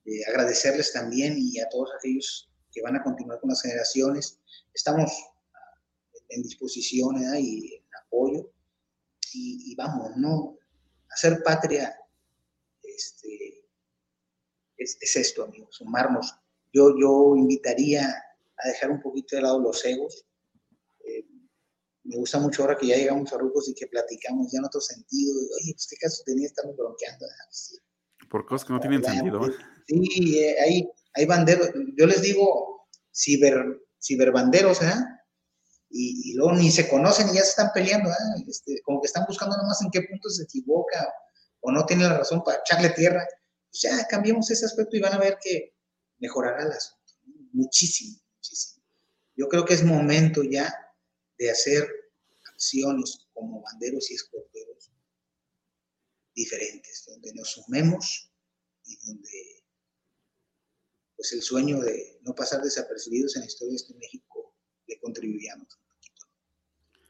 eh, agradecerles también y a todos aquellos que van a continuar con las generaciones. Estamos ah, en disposición y en apoyo y, vamos, ¿no? Hacer patria este, es, es, esto, amigos, sumarnos. Yo, yo invitaría a dejar un poquito de lado los egos, me gusta mucho ahora que ya llegamos a Rucos y que platicamos ya en otro sentido. Oye, pues qué caso tenía, estamos bronqueando. Ah, Por cosas que no tienen sentido. Sí, eh, hay, hay banderos. Yo les digo ciber, ciberbanderos, ¿eh? Y, y, luego ni se conocen y ya se están peleando, ¿eh? este, como que están buscando nomás en qué punto se equivoca o no tiene la razón para echarle tierra. Pues ya cambiemos ese aspecto y van a ver que mejorará el asunto. Muchísimo, muchísimo. Yo creo que es momento ya de hacer acciones como banderos y escorteros diferentes, donde nos sumemos y donde pues el sueño de no pasar desapercibidos en la historia de este México le contribuyamos un poquito.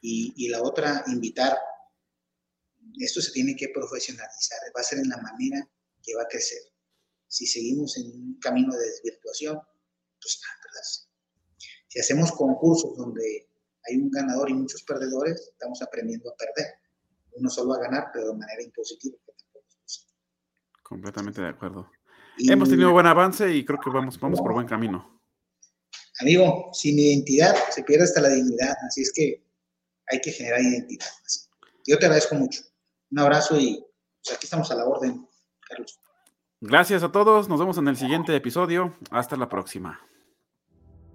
Y, y la otra, invitar, esto se tiene que profesionalizar, va a ser en la manera que va a crecer. Si seguimos en un camino de desvirtuación, pues nada, Si hacemos concursos donde hay un ganador y muchos perdedores, estamos aprendiendo a perder. Uno solo a ganar, pero de manera impositiva. Completamente de acuerdo. Hemos tenido buen avance y creo que vamos, vamos por buen camino. Amigo, sin identidad se pierde hasta la dignidad, así es que hay que generar identidad. Yo te agradezco mucho. Un abrazo y pues, aquí estamos a la orden, Carlos. Gracias a todos, nos vemos en el siguiente episodio. Hasta la próxima.